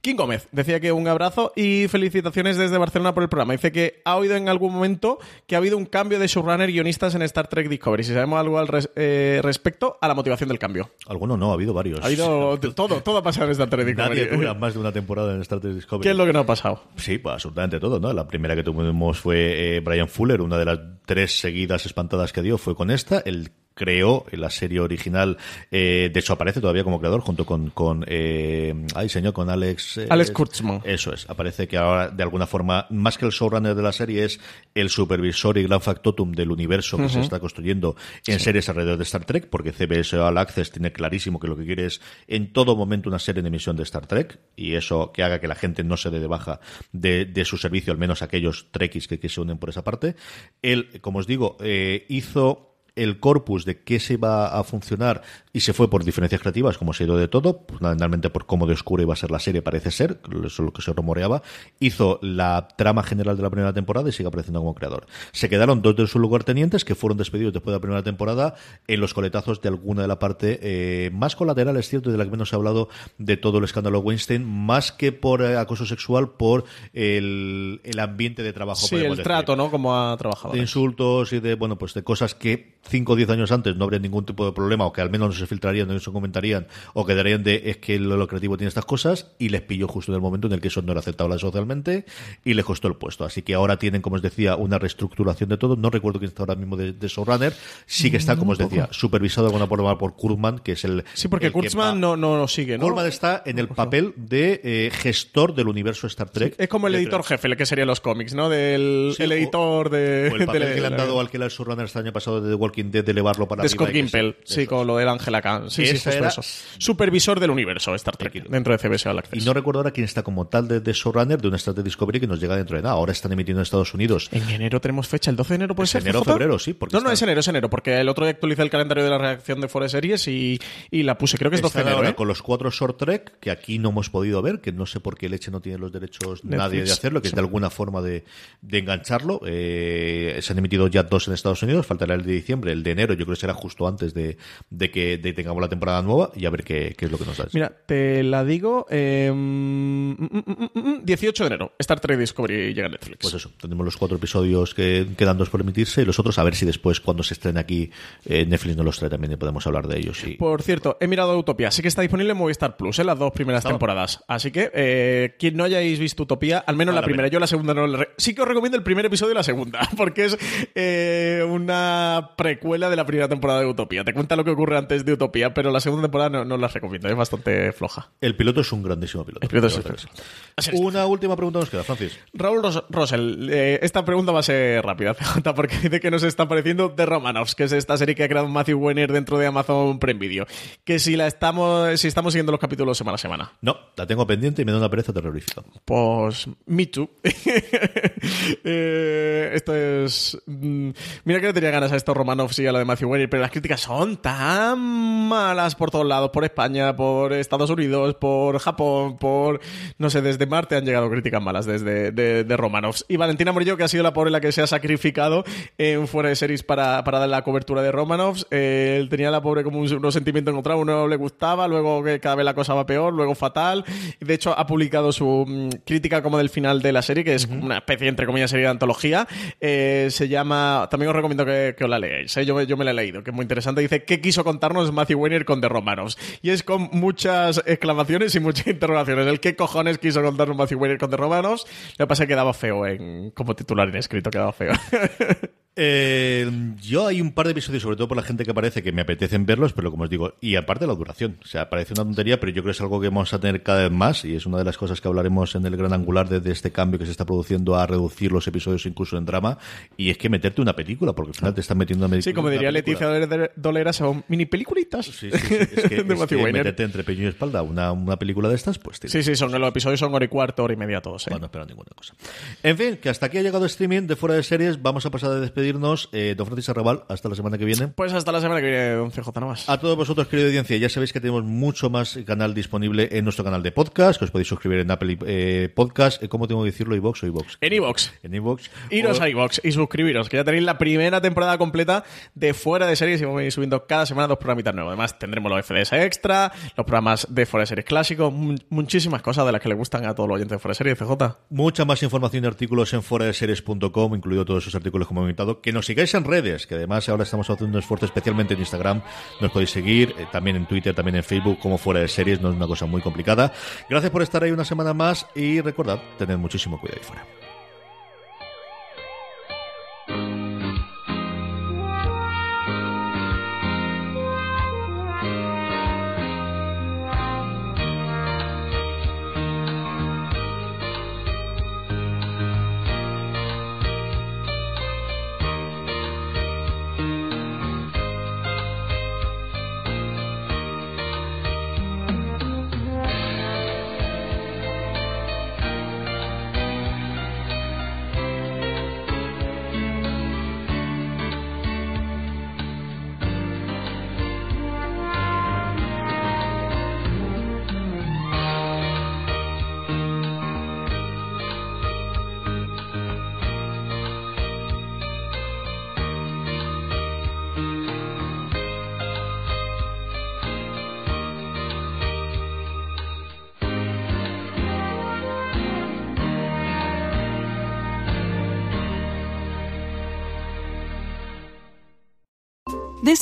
King Gómez decía que un abrazo y felicitaciones desde Barcelona por el programa. Dice que ha oído en algún momento que ha habido un cambio de showrunner guionistas en Star Trek Discovery. Si sabemos algo al res- eh, respecto a la motivación del cambio. Alguno no, ha habido varios. Ha habido todo, todo ha pasado en Star Trek Discovery. Nadie dura más de una temporada en Star Trek Discovery. ¿Qué es lo que no ha pasado? Sí, pues absolutamente todo, ¿no? La primera que tuvimos fue eh, Brian Fuller, una de las tres seguidas espantadas que dio fue con esta. El creó en la serie original, eh, de hecho aparece todavía como creador junto con, con eh, ay señor, con Alex... eh, Alex Kurtzman. Eso es, aparece que ahora de alguna forma, más que el showrunner de la serie, es el supervisor y gran factotum del universo que se está construyendo en series alrededor de Star Trek, porque CBS All Access tiene clarísimo que lo que quiere es en todo momento una serie en emisión de Star Trek, y eso que haga que la gente no se dé de baja de, de su servicio, al menos aquellos Trekkies que, que se unen por esa parte. Él, como os digo, eh, hizo el corpus de qué se iba a funcionar y se fue por diferencias creativas, como se ha ido de todo, pues, fundamentalmente por cómo de oscura iba a ser la serie, parece ser, eso es lo que se rumoreaba, hizo la trama general de la primera temporada y sigue apareciendo como creador. Se quedaron dos de sus lugartenientes que fueron despedidos después de la primera temporada en los coletazos de alguna de la parte eh, más colateral, es cierto, y de la que menos se ha hablado de todo el escándalo Weinstein, más que por eh, acoso sexual, por el, el ambiente de trabajo. Sí, el decir trato, ¿no? Como ha trabajado. de insultos y de bueno pues de cosas que 5 o 10 años antes no habría ningún tipo de problema o que al menos no se filtrarían no se comentarían o quedarían de es que lo, lo creativo tiene estas cosas y les pilló justo en el momento en el que eso no era aceptable socialmente y les costó el puesto así que ahora tienen como os decía una reestructuración de todo no recuerdo quién está ahora mismo de, de showrunner sí que está como os decía supervisado de alguna forma por Kurtzman que es el Sí, porque el Kurtzman no, no lo sigue, ¿no? Kurtzman está en el papel de eh, gestor del universo Star Trek Es como el editor jefe, el que sería los cómics, ¿no? Del Sí, el editor de. o el *laughs* papel de- que le han dado al que era el showrunner este año pasado de The Walking Dead de elevarlo para de Scott Gimple, sí, con lo del Angela Khan. Sí, sí, era- eso. Supervisor del universo Star Trek, Tranquilo. dentro de CBS All Access. Y no recuerdo ahora quién está como tal de, de showrunner de una Star Trek Discovery que nos llega dentro de nada. Ahora están emitiendo en Estados Unidos. En enero tenemos fecha, el 12 de enero puede Es ser. enero febrero, sí, porque No, no, es enero, es enero, porque el otro día actualicé el calendario de la reacción de Fuera de Series y, y la puse, creo que es 12 de enero. ahora ¿eh? con los cuatro short trek que aquí no hemos podido ver, que no sé por qué Leche no tiene los derechos nadie de hacerlo, que es de alguna forma de, de engancharlo. Eh, se han emitido ya dos en Estados Unidos, faltará el de diciembre, el de enero, yo creo que será justo antes de, de que de tengamos la temporada nueva y a ver qué, qué es lo que nos da. Mira, te la digo. eh, mm, mm, mm, mm, 18 de enero, Star Trek Discovery llega a Netflix. Pues eso, tenemos los cuatro episodios que quedan dos por emitirse y los otros a ver si después cuando se estrene aquí eh, Netflix nos los trae también y podemos hablar de ellos. Y... Por cierto, he mirado Utopía. Sí que está disponible en Movistar Plus, en las dos primeras temporadas. Así que, eh, quien no hayáis visto Utopía, al menos la la primera, yo la segunda no la re- Sí que os recomiendo el primer episodio y la segunda, *laughs* porque es eh, una precuela de la primera temporada de Utopía. Te cuenta lo que ocurre antes de Utopía, pero la segunda temporada no, no la recomiendo, es bastante floja. El piloto es un grandísimo piloto. El es. Una última pregunta nos queda, Francis. Raúl Ros- Rosell, eh, esta pregunta va a ser rápida, *laughs* CJ, porque dice que nos está pareciendo The Romanovs, que es esta serie que ha creado Matthew Weiner dentro de Amazon Prime Video. Que si la estamos, si estamos siguiendo los capítulos semana a semana. No, la tengo pendiente y me da una pereza terrorífica. Pues, me too. *laughs* Eh, esto es. mm, Mira que le tenía ganas a estos Y a la de Matthew Weiner, pero las críticas son tan malas por todos lados: por España, por Estados Unidos, por Japón, por. No sé, desde Marte han llegado críticas malas desde de, de Romanovs. Y Valentina Morillo, que ha sido la pobre la que se ha sacrificado en fuera de series para, para dar la cobertura de Romanovs. Eh, él tenía la pobre como un- unos sentimientos encontrados: uno le gustaba, luego que cada vez la cosa va peor, luego fatal. De hecho, ha publicado su mm, crítica como del final de la serie, que es una especie, entre comillas, serie de antología. Eh, se llama. También os recomiendo que, que os la leáis. Yo, yo me la he leído, que es muy interesante. Dice: ¿Qué quiso contarnos Matthew Weiner con The Romanovs? Y es con muchas exclamaciones y muchas *laughs* interrogaciones. El qué cojones quiso contarnos Matthew Weiner con The Romanovs. Lo que pasa es que quedaba feo en, como titular en escrito, quedaba feo. *laughs* Eh, yo hay un par de episodios, sobre todo por la gente que aparece, que me apetecen verlos, pero como os digo, y aparte la duración. O sea, parece una tontería, pero yo creo que es algo que vamos a tener cada vez más y es una de las cosas que hablaremos en el gran angular de, de este cambio que se está produciendo a reducir los episodios incluso en drama. Y es que meterte una película, porque al final te están metiendo una Sí, como diría Leticia Dolera, son mini peliculitas. Sí, sí, sí. Es que, *laughs* De es meterte entre peño y espalda una, una película de estas, pues tienes Sí, sí, son los episodios son hora y cuarto, hora y media todos. ¿eh? Bueno, no espero ninguna cosa. En fin, que hasta aquí ha llegado streaming de Fuera de Series. Vamos a pasar a despedirnos. Eh, don Francis Arrabal, hasta la semana que viene. Pues hasta la semana que viene, don CJ Navas. A todos vosotros, querida audiencia, ya sabéis que tenemos mucho más canal disponible en nuestro canal de podcast, que os podéis suscribir en Apple eh, Podcast. Eh, ¿Cómo tengo que decirlo? ¿iVox o iVox? En iVox. En iVox. Iros O- a iVox y suscribiros, que ya tenéis la primera temporada completa de Fuera de Series y vamos a ir subiendo cada semana dos programitas nuevos. Además, tendremos los FDS extra, los programas de Fuera de Series clásicos, mu- muchísimas cosas de las que le gustan a todos los oyentes de Fuera de Series, CJ. Mucha más información y artículos en foradeseries.com, incluido todos esos artículos como he Que nos sigáis en redes, que además ahora estamos haciendo un esfuerzo especialmente en Instagram. Nos podéis seguir, eh, también en Twitter, también en Facebook, como Fuera de Series. No es una cosa muy complicada. Gracias por estar ahí una semana más y recordad, tened muchísimo cuidado ahí fuera.